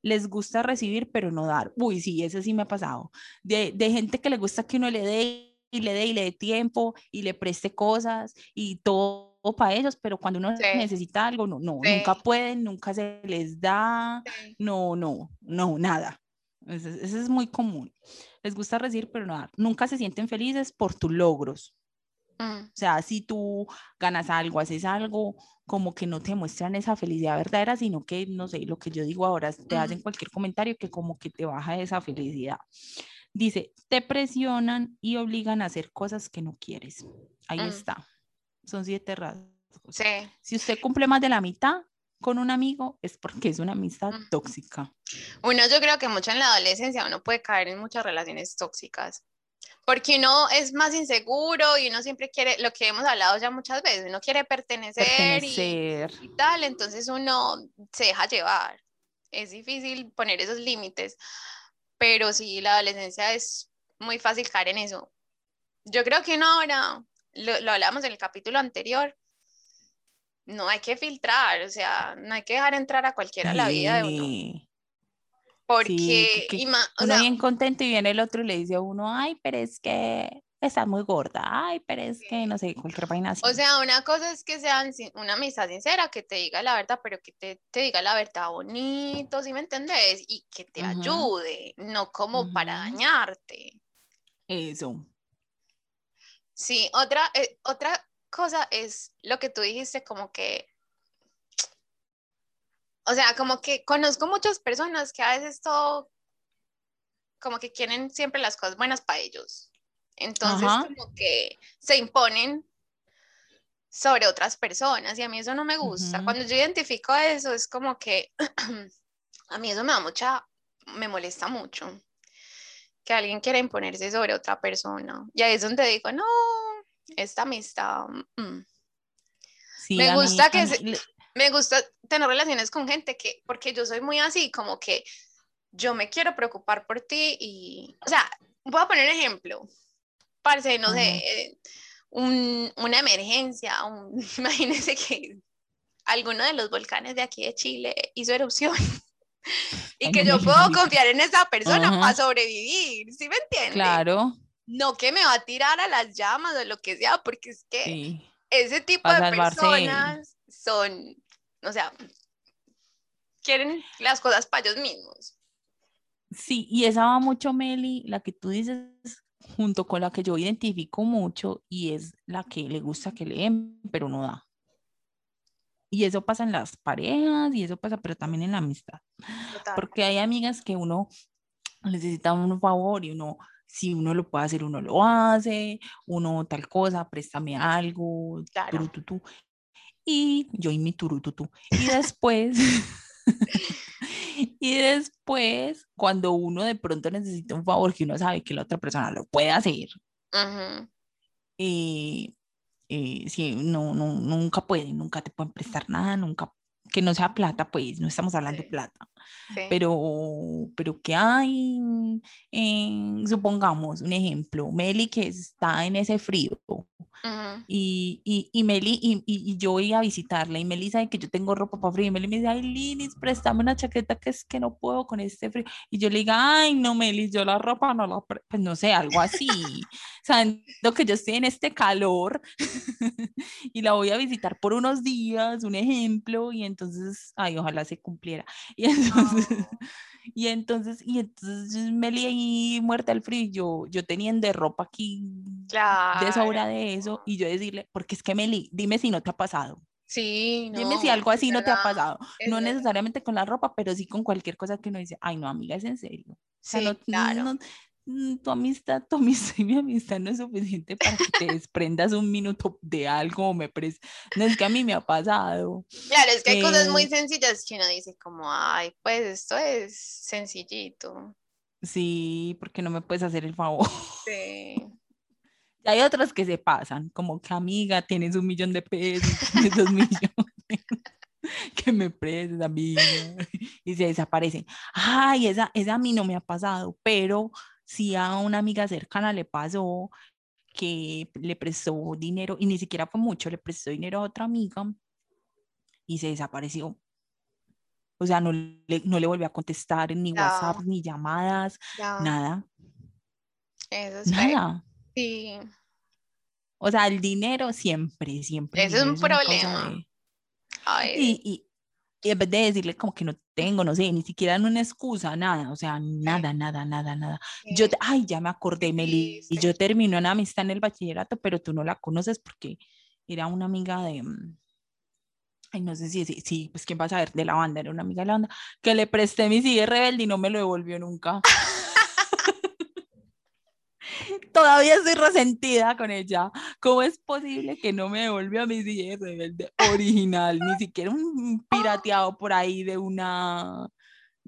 Les gusta recibir, pero no dar. Uy, sí, ese sí me ha pasado. De, de gente que le gusta que uno le dé y le dé y le dé tiempo y le preste cosas y todo para ellos, pero cuando uno Sí. necesita algo, no, no, Sí. nunca pueden, nunca se les da, Sí. no, no, no, nada. Eso, es- eso es muy común. Les gusta recibir, pero no. Nunca se sienten felices por tus logros. Mm, O sea, si tú ganas algo, haces algo, como que no te muestran esa felicidad verdadera, sino que, no sé, lo que yo digo ahora, te hacen Ujú. cualquier comentario que como que te baja esa felicidad. Dice, te presionan y obligan a hacer cosas que no quieres. Ahí Mm. está. Son siete rasgos. Sí. Si usted cumple más de la mitad con un amigo, es porque es una amistad Mm. tóxica. Uno, yo creo que mucho en la adolescencia uno puede caer en muchas relaciones tóxicas. Porque uno es más inseguro y uno siempre quiere, lo que hemos hablado ya muchas veces, uno quiere pertenecer, y- Pertenecer. y tal, entonces uno se deja llevar. Es difícil poner esos límites, pero sí, la adolescencia es muy fácil caer en eso. Yo creo que uno ahora, lo, lo hablamos en el capítulo anterior, no hay que filtrar, o sea, no hay que dejar entrar a cualquiera a la vida de uno, Sí. porque que- o uno sea, bien contento y viene el otro y le dice a uno, ay, pero es que estás muy gorda, ay, pero es que no sé, cualquier vaina así. O sea, una cosa es que sean una amistad sincera, que te diga la verdad, pero que te, te diga la verdad bonito, ¿sí me entendés? Y que te ayude, no como para dañarte. Eso. Sí, otra, eh, otra cosa es lo que tú dijiste, como que, o sea, como que conozco muchas personas que a veces todo, como que quieren siempre las cosas buenas para ellos. Entonces, Ajá. como que se imponen sobre otras personas y a mí eso no me gusta. Cuando yo identifico eso, es como que a mí eso me da mucha, me molesta mucho que alguien quiera imponerse sobre otra persona. Y ahí es donde digo, no, esta amistad, mm, mm". Sí, Me mí- gusta que se- me gusta tener relaciones con gente que, porque yo soy muy así, como que yo me quiero preocupar por ti y, o sea, voy a poner un ejemplo. Parce, no sé, Ujú. eh, un- una emergencia, un, imagínense que alguno de los volcanes de aquí de Chile hizo erupción y Ay, que no yo puedo imagino. confiar en esa persona para sobrevivir, ¿sí me entiendes? Claro, No que me va a tirar a las llamas o lo que sea, porque es que sí. ese tipo de personas son, o sea, quieren las cosas para ellos mismos. Sí, y esa va mucho, Meli, la que tú dices, junto con la que yo identifico mucho, y es la que le gusta que leen, pero no da. Y eso pasa en las parejas, y eso pasa, pero también en la amistad. Total. Porque hay amigas que uno necesita un favor y uno, si uno lo puede hacer, uno lo hace, uno tal cosa, préstame algo, Claro. turututú. Y yo y mi turututú. Y después, y después, cuando uno de pronto necesita un favor que uno sabe que la otra persona lo puede hacer, Ujú, eh, eh, sí, no, no, nunca pueden, nunca te pueden prestar nada, nunca, que no sea plata, pues, no estamos hablando de plata sí. pero, pero que hay, en- supongamos un ejemplo, Meli que está en ese frío Ujú, y, y, y Meli y, y- yo voy a visitarla y Meli sabe que yo tengo ropa para frío y Meli me dice, ay Linis, préstame una chaqueta que es que no puedo con este frío y yo le diga, ay no Meli, yo la ropa no la, pre-", pues no sé, algo así, sabiendo que yo estoy en este calor y la voy a visitar por unos días, un ejemplo, y entonces, ay, ojalá se cumpliera. Y entonces, y entonces, y entonces Meli ahí muerta del frío, y yo, yo teniendo ropa aquí de sobra Claro. de eso, y yo decirle, porque es que Meli, dime si no te ha pasado, Sí, dime si no, algo así no te ha pasado, no verdad. necesariamente con la ropa, pero sí con cualquier cosa que uno dice, ay, no, amiga, es en serio. sea, Sí, no- claro. no- tu amistad, tu amistad y mi amistad no es suficiente para que te desprendas un minuto de algo o me pres... No es que a mí me ha pasado. Claro, es que hay cosas muy Eh, sencillas que uno dice como, ay, pues esto es sencillito. Sí, porque no me puedes hacer el favor. Sí. Y hay otras que se pasan, como que amiga, tienes un millón de pesos, tienes dos millones, que me prestes, amiga, y se desaparecen. Ay, esa, esa a mí no me ha pasado, pero sí a una amiga cercana le pasó que le prestó dinero, y ni siquiera fue mucho, le prestó dinero a otra amiga y se desapareció. O sea, no le, no le volvió a contestar ni Ya. WhatsApp, ni llamadas, Ya, nada, eso es nada. Sí, O sea, el dinero siempre, siempre. Ese es un problema. de- ay, Y, y, y en vez de decirle como que no tengo, no sé, ni siquiera en una excusa, nada, o sea, nada, nada, nada, nada. Yo, ay, ya me acordé, Meli, y yo termino en amistad en el bachillerato, pero tú no la conoces porque era una amiga de, mm, ay, no sé si, si, pues quién va a saber, de la banda, era una amiga de la banda, que le presté mi CD rebelde y no me lo devolvió nunca. Todavía estoy resentida con ella. ¿Cómo es posible que no me devolvió mi CD rebelde original? Ni siquiera un pirateado por ahí de una.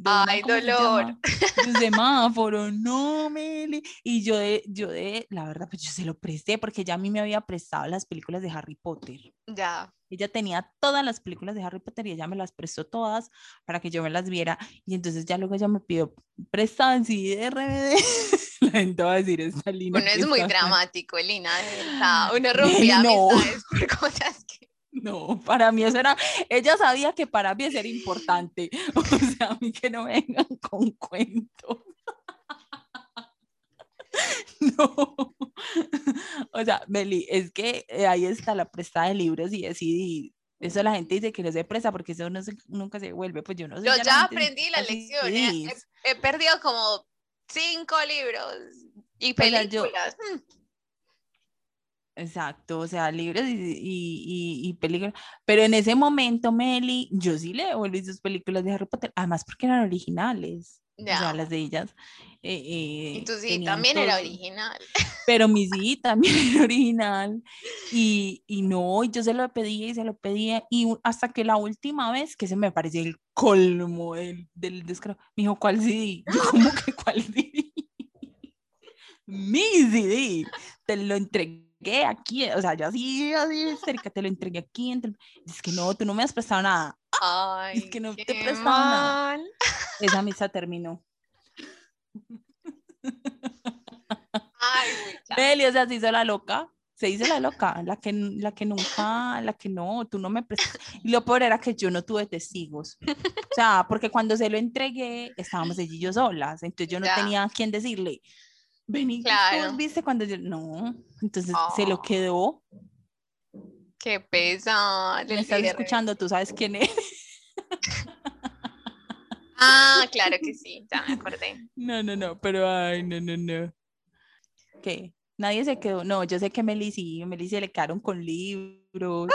De Ay, ¿cómo se dolor. De un semáforo, no, Meli. Y yo de, yo de, la verdad, pues yo se lo presté porque ya a mí me había prestado las películas de Harry Potter. Ya. Ella tenía todas las películas de Harry Potter y ella me las prestó todas para que yo me las viera. Y entonces ya luego ella me pidió prestada en CD de RBD. La gente va a decir, esta Lina. Uno ¿qué es muy está haciendo?". dramático, Elina. Uno rompía no. por cosas que... No, para mí eso era, ella sabía que para mí eso era importante. O sea, a mí que no vengan con cuentos. No. O sea, Meli, es que eh, ahí está la prestada de libros y de CD. Eso la gente dice que no se presta porque eso no se- nunca se vuelve. Pues yo no sé. Yo ya aprendí la lección. He, CDs. he- perdido como cinco libros y sea, yo- películas. Mm, Exacto, o sea, libros y, y, y, y películas. Pero en ese momento, Meli, yo sí le devolví sus películas de Harry Potter, además porque eran originales. O sea, Ya. las de ellas. eh, Y eh, tú sí, también era original. Pero mi sí también era original. Y, y no, yo se lo pedía y se lo pedía. Y hasta que la última vez, que se me pareció el colmo del, del descaro, me dijo, ¿cuál CD? Yo, ¿cómo que cuál CD? Mi CD. Te lo entregué aquí. O sea, yo así, así, cerca, te lo entregué aquí. entre- Es que no, tú no me has prestado nada. Ay, que no te qué prestaba nada. mal. Esa misa terminó. Ay. Beli, o sea, se hizo la loca. Se hizo la loca, la que, la que nunca, la que no, tú no me prestas. Y lo peor era que yo no tuve testigos. O sea, porque cuando se lo entregué, estábamos y yo solas. Entonces yo no Ya. tenía a quién decirle, vení, Claro. ¿tú viste cuando yo? No. Entonces se lo Oh. quedó. Qué pesa. Me estás escuchando, tú sabes quién es. Ah, claro que sí, ya me acordé. No, no, no, pero ay, no, no, no. ¿Qué? Nadie se quedó. No, yo sé que Meli sí, Meli se le quedaron con libros.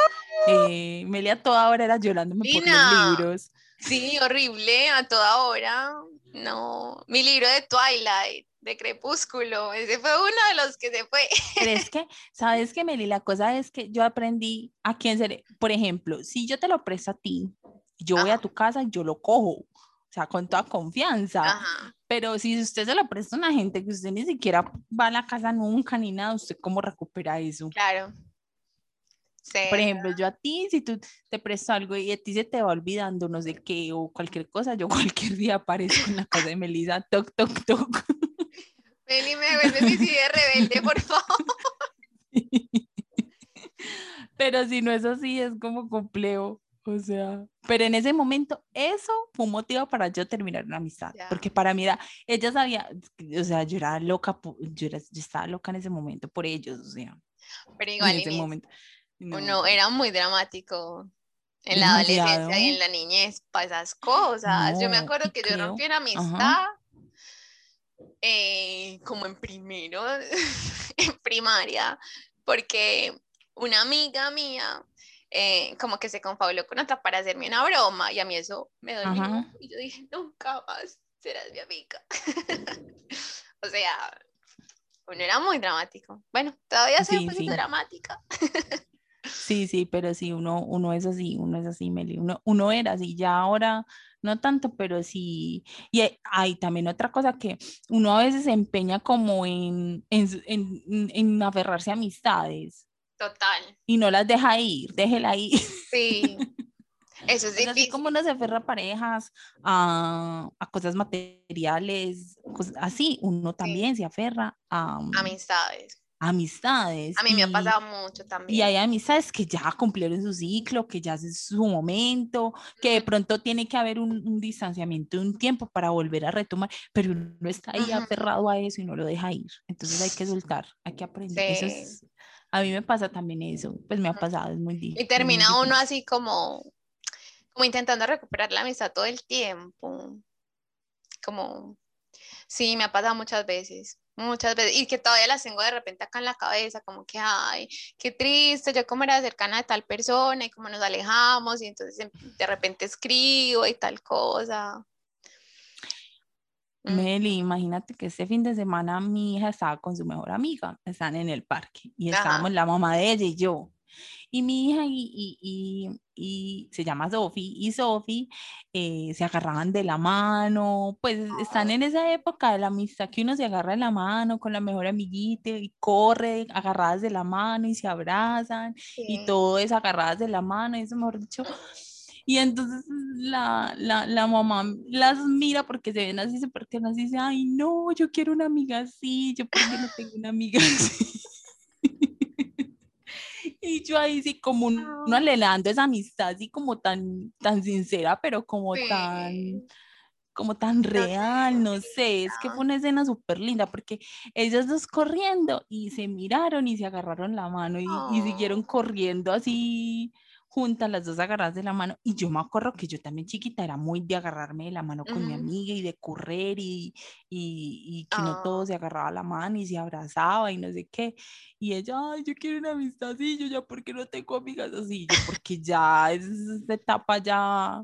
Eh, Meli a toda hora era llorándome por Lina. los libros. Sí, horrible, a toda hora. No, mi libro de Twilight, de Crepúsculo, ese fue uno de los que se fue. Pero es que, ¿sabes qué, Meli? La cosa es que yo aprendí a quién ser. Por ejemplo, si yo te lo presto a ti, yo voy a Ajá. tu casa y yo lo cojo. O sea, con toda confianza. Ajá. Pero si usted se lo presta a una gente que usted ni siquiera va a la casa nunca ni nada, ¿usted cómo recupera eso? Claro. Sí. Por ejemplo, yo a ti, si tú te presto algo y a ti se te va olvidando no sé qué o cualquier cosa, yo cualquier día aparezco en la casa de Melissa, toc, toc, toc. Y me mi CD de rebelde, por favor. Pero si no es así, es como complejo. O sea, pero en ese momento eso fue un motivo para yo terminar una amistad, Ya. porque para mí era, ella sabía, o sea, yo era loca, yo, era- yo estaba loca en ese momento por ellos, o sea, Pero en igual ese Inés, momento. no. uno era muy dramático en la adolescencia y en la niñez para esas cosas. yo me No, acuerdo que yo creo- rompí una amistad eh, como en primero, en primaria, porque una amiga mía eh, como que se confabuló con otra para hacerme una broma y a mí eso me dolió Ajá. y yo dije, nunca más. serás mi amiga. o sea, uno era muy dramático. Bueno, todavía soy un poquito dramática. Sí, sí, pero sí, uno, uno es así, uno es así, Meli, uno, uno era así, ya ahora no tanto, pero sí. Y hay también otra cosa que uno a veces se empeña como en, en, en, en aferrarse a amistades. Total. Y no las deja ir, déjela ir. Sí. Eso es difícil. Así como uno se aferra a parejas, a, a cosas materiales, así, uno también se aferra a amistades amistades. A mí me ha pasado mucho también. Y hay amistades que ya cumplieron su ciclo, que ya es su momento, que de pronto tiene que haber un, distanciamiento de un tiempo para volver a retomar, pero uno está ahí aferrado a eso y no lo deja ir. Entonces hay que soltar, hay que aprender. Eso es, a mí me pasa también eso, pues me ha pasado, es muy difícil. Y termina uno así como, como intentando recuperar la amistad todo el tiempo. Como, sí, me ha pasado muchas veces muchas veces, y que todavía las tengo de repente acá en la cabeza, como que, ay, qué triste, yo como era cercana de tal persona y como nos alejamos, y entonces em, de repente escribo y tal cosa. Meli, imagínate que este fin de semana mi hija estaba con su mejor amiga, están en el parque y estábamos la mamá de ella y yo. Y mi hija y, y, y, se llama Sofi y Sofi eh, se agarraban de la mano, pues están en esa época de la amistad que uno se agarra de la mano con la mejor amiguita y corre agarradas de la mano y se abrazan y todo es agarradas de la mano, y eso mejor dicho. Y entonces la, la, la, mamá las mira porque se ven así súper tiernas y dice, ay no, yo quiero una amiga así, yo porque no tengo una amiga así. Y yo ahí sí como uno alelando esa amistad así como tan, tan sincera, pero como tan como tan real, no sé, es que fue una escena súper linda porque ellos dos corriendo y se miraron y se agarraron la mano y, y siguieron corriendo así juntas, las dos agarradas de la mano. Y yo me acuerdo que yo también chiquita era muy de agarrarme de la mano con mi amiga y de correr y, y, y que no todo ah. se agarraba la mano y se abrazaba y no sé qué. Y ella, ay, yo quiero una amistad así, yo ya, porque no tengo amigas así? Yo, porque ya esa etapa ya,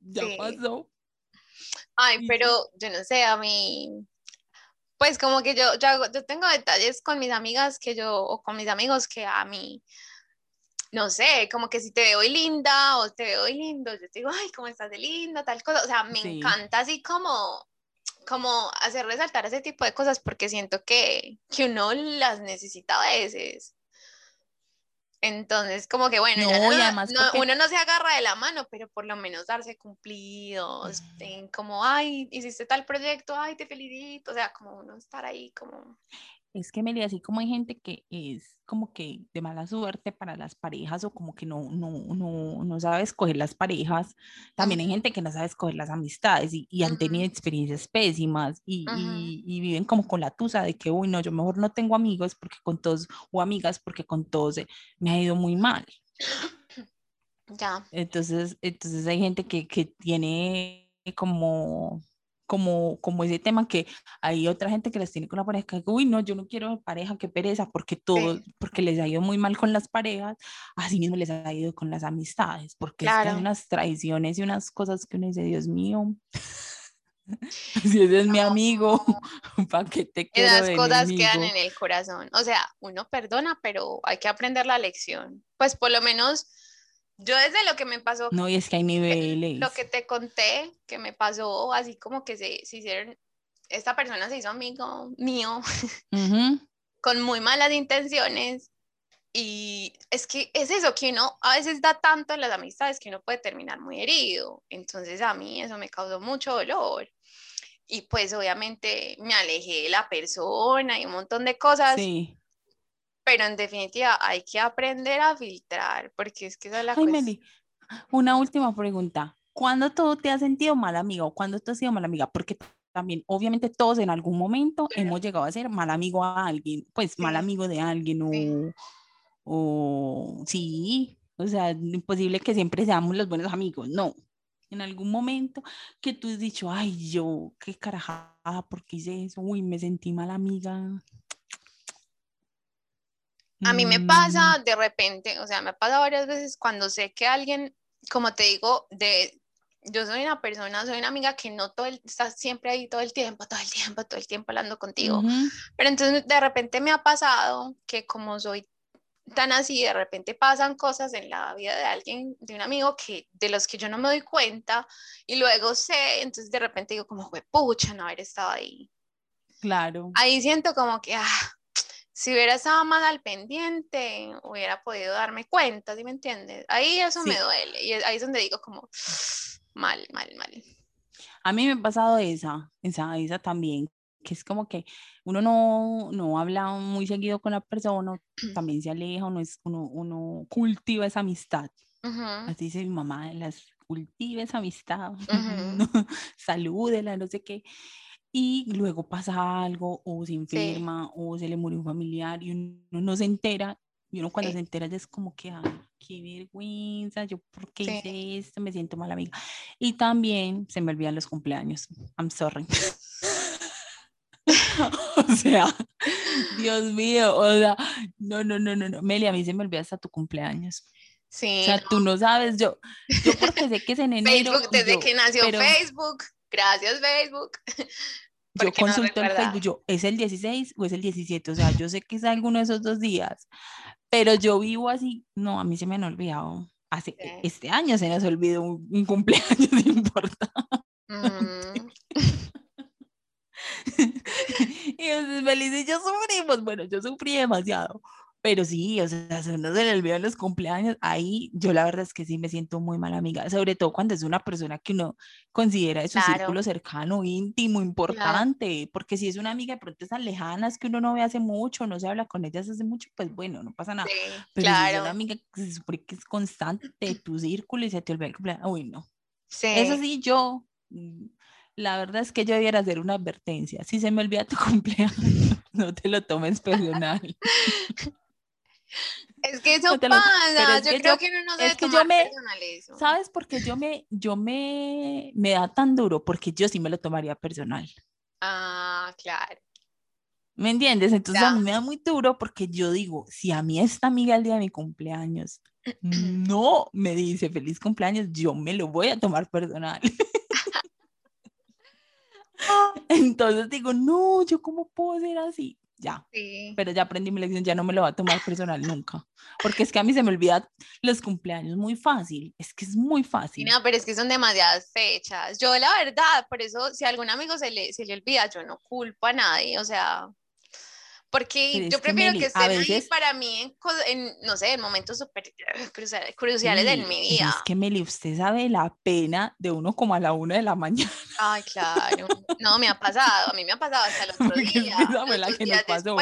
ya pasó. Ay, pero yo no sé, a mí, pues como que yo, yo, yo tengo detalles con mis amigas que yo, o con mis amigos que a mí, no sé, como que si te veo linda o te veo lindo, yo te digo, ay, ¿cómo estás de linda? Tal cosa. O sea, me encanta así como, como hacer resaltar ese tipo de cosas porque siento que, que uno las necesita a veces. Entonces, como que bueno, uno no se agarra de la mano, pero por lo menos darse cumplidos, en como, ay, hiciste tal proyecto, ay, te felicito, o sea, como uno estar ahí como es que me así como hay gente que es como que de mala suerte para las parejas o como que no, no, no, no sabe escoger las parejas, también hay gente que no sabe escoger las amistades y, y han tenido experiencias pésimas y, y, y, viven como con la tusa de que, uy, no, yo mejor no tengo amigos porque con todos, o amigas porque con todos me ha ido muy mal. Ya. Entonces, entonces hay gente que, que tiene como como, como ese tema que hay otra gente que les tiene con la pareja, que, uy, no, yo no quiero pareja, qué pereza, porque todo, porque les ha ido muy mal con las parejas, así mismo les ha ido con las amistades, porque hay unas traiciones y unas cosas que uno dice, Dios mío, si ese es mi amigo, ¿para qué te quiero Esas cosas quedan en el corazón, o sea, uno perdona, pero hay que aprender la lección, pues por lo menos yo desde lo que me pasó. No, y es que hay niveles. Lo que te conté, que me pasó, así como que se, se hicieron, esta persona se hizo amigo mío, con muy malas intenciones. Y es que es eso, que uno a veces da tanto en las amistades que uno puede terminar muy herido. Entonces a mí eso me causó mucho dolor. Y pues obviamente me alejé de la persona y un montón de cosas. Sí pero en definitiva hay que aprender a filtrar, porque es que esa es la Ay, Meli, una última pregunta. ¿Cuándo tú te has sentido mal amigo? ¿Cuándo tú has sido mala amiga? Porque también, obviamente, todos en algún momento hemos llegado a ser mal amigo a alguien, pues mal amigo de alguien o, o sí, o sea, imposible que siempre seamos los buenos amigos, no. En algún momento que tú has dicho, ay, yo, qué carajada, ¿por qué hice eso? Uy, me sentí mala amiga. A mí me pasa mm. de repente, o sea, me pasa varias veces cuando sé que alguien, como te digo, de, yo soy una persona, soy una amiga que no todo el, está siempre ahí todo el tiempo, todo el tiempo, todo el tiempo hablando contigo. Pero entonces de repente me ha pasado que como soy tan así, de repente pasan cosas en la vida de alguien, de un amigo que de los que yo no me doy cuenta y luego sé, entonces de repente digo como, pucha, no haber estado ahí. Claro. Ahí siento como que, ah, si hubiera estado más al pendiente, hubiera podido darme cuenta, ¿sí me entiendes? Ahí eso me duele y ahí es donde digo como, mal, mal, mal. A mí me ha pasado esa, esa, esa también, que es como que uno no, no habla muy seguido con la persona, también se aleja, uno, es, uno, uno cultiva esa amistad. Así dice mi mamá, las cultiva esa amistad, salúdela, no sé qué. Y luego pasa algo, o se enferma, o se le murió un familiar, y uno no se entera, y uno cuando se entera ya es como que, ay, qué vergüenza, yo por qué hice esto, me siento mal amiga. Y también se me olvidan los cumpleaños. I'm sorry. o sea, Dios mío, o sea, no, no, no, no, no. Meli, a mí se me olvida hasta tu cumpleaños. Sí. O sea, tú no sabes, yo, yo porque sé que es en enero. Facebook, desde que nació Facebook, gracias Facebook. yo consulto el Facebook, yo, ¿es el 16 o es el 17? O sea, yo sé que es alguno de esos dos días, pero yo vivo así, no, a mí se me han olvidado. Hace, Este año se nos olvidó un, cumpleaños importante. Mm. y entonces Feliz y yo sufrimos, bueno, yo sufrí demasiado, pero sí, o sea, se nos se le olvidan los cumpleaños, ahí yo la verdad es que sí me siento muy mala amiga, sobre todo cuando es una persona que uno considera de su círculo cercano, íntimo, importante, porque si es una amiga de pronto tan lejanas que uno no ve hace mucho, no se habla con ellas hace mucho, pues bueno, no pasa nada. pero si es una amiga que se supone que es constante de tu círculo y se te olvida el cumpleaños, uy, no. Sí. Eso sí, yo, mm, la verdad es que yo debiera hacer una advertencia. Si se me olvida tu cumpleaños, no te lo tomes personal. Es que eso pasa, yo creo que no es que yo me, ¿Sabes por qué yo me, yo me, me da tan duro? Porque yo sí me lo tomaría personal. Ah, claro. ¿Me entiendes? Entonces a mí me da muy duro porque yo digo, si a mí esta amiga el día de mi cumpleaños no me dice feliz cumpleaños, yo me lo voy a tomar personal. Entonces digo, no, yo cómo puedo ser así ya. Pero ya aprendí mi lección, ya no me lo va a tomar personal nunca. Porque es que a mí se me olvida los cumpleaños muy fácil, es que es muy fácil. No, pero es que son demasiadas fechas. Yo la verdad, por eso si a algún amigo se le, se le olvida, yo no culpo a nadie, o sea, porque yo prefiero que, estén ahí para mí en, no sé, en momentos súper cruciales, de mi vida. Es que Meli, usted sabe la pena de uno como a la una de la mañana. Ay, claro. No, me ha pasado, a mí me ha pasado hasta el otro día. Esa fue la que nos pasó.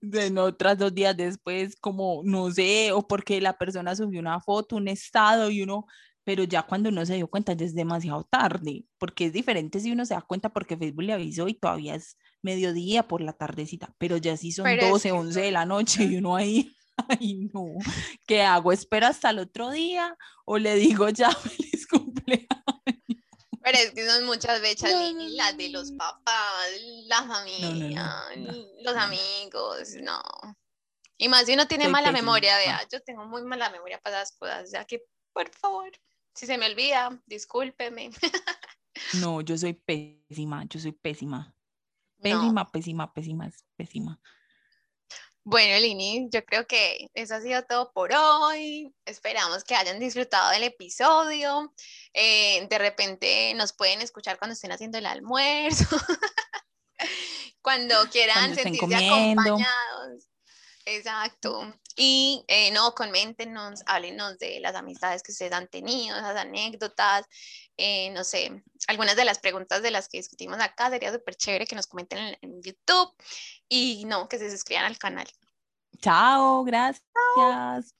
De otras dos días después, como, no sé, o porque la persona subió una foto, un estado y uno, pero ya cuando uno se dio cuenta ya es demasiado tarde, porque es diferente si uno se da cuenta porque Facebook le avisó y todavía es mediodía por la tardecita, pero ya sí son 12, 11 de la noche y uno ahí, ay no, ¿qué hago? ¿Espero hasta el otro día o le digo ya feliz cumpleaños? Pero es que son muchas fechas, las de los papás, la familia, los amigos, no. Y más si uno tiene mala memoria, vea, yo tengo muy mala memoria para las cosas, ya que, por favor, si se me olvida, discúlpeme. No, yo soy pésima, yo soy pésima. Pésima, pésima, pésima, pésima. Bueno, Lini, yo creo que eso ha sido todo por hoy. Esperamos que hayan disfrutado del episodio. Eh, de repente nos pueden escuchar cuando estén haciendo el almuerzo, cuando quieran sentirse acompañados. Exacto. Y eh, no, coméntenos, háblenos de las amistades que ustedes han tenido, esas anécdotas, eh, no sé, algunas de las preguntas de las que discutimos acá, sería súper chévere que nos comenten en, YouTube y no, que se suscriban al canal. Chao, gracias.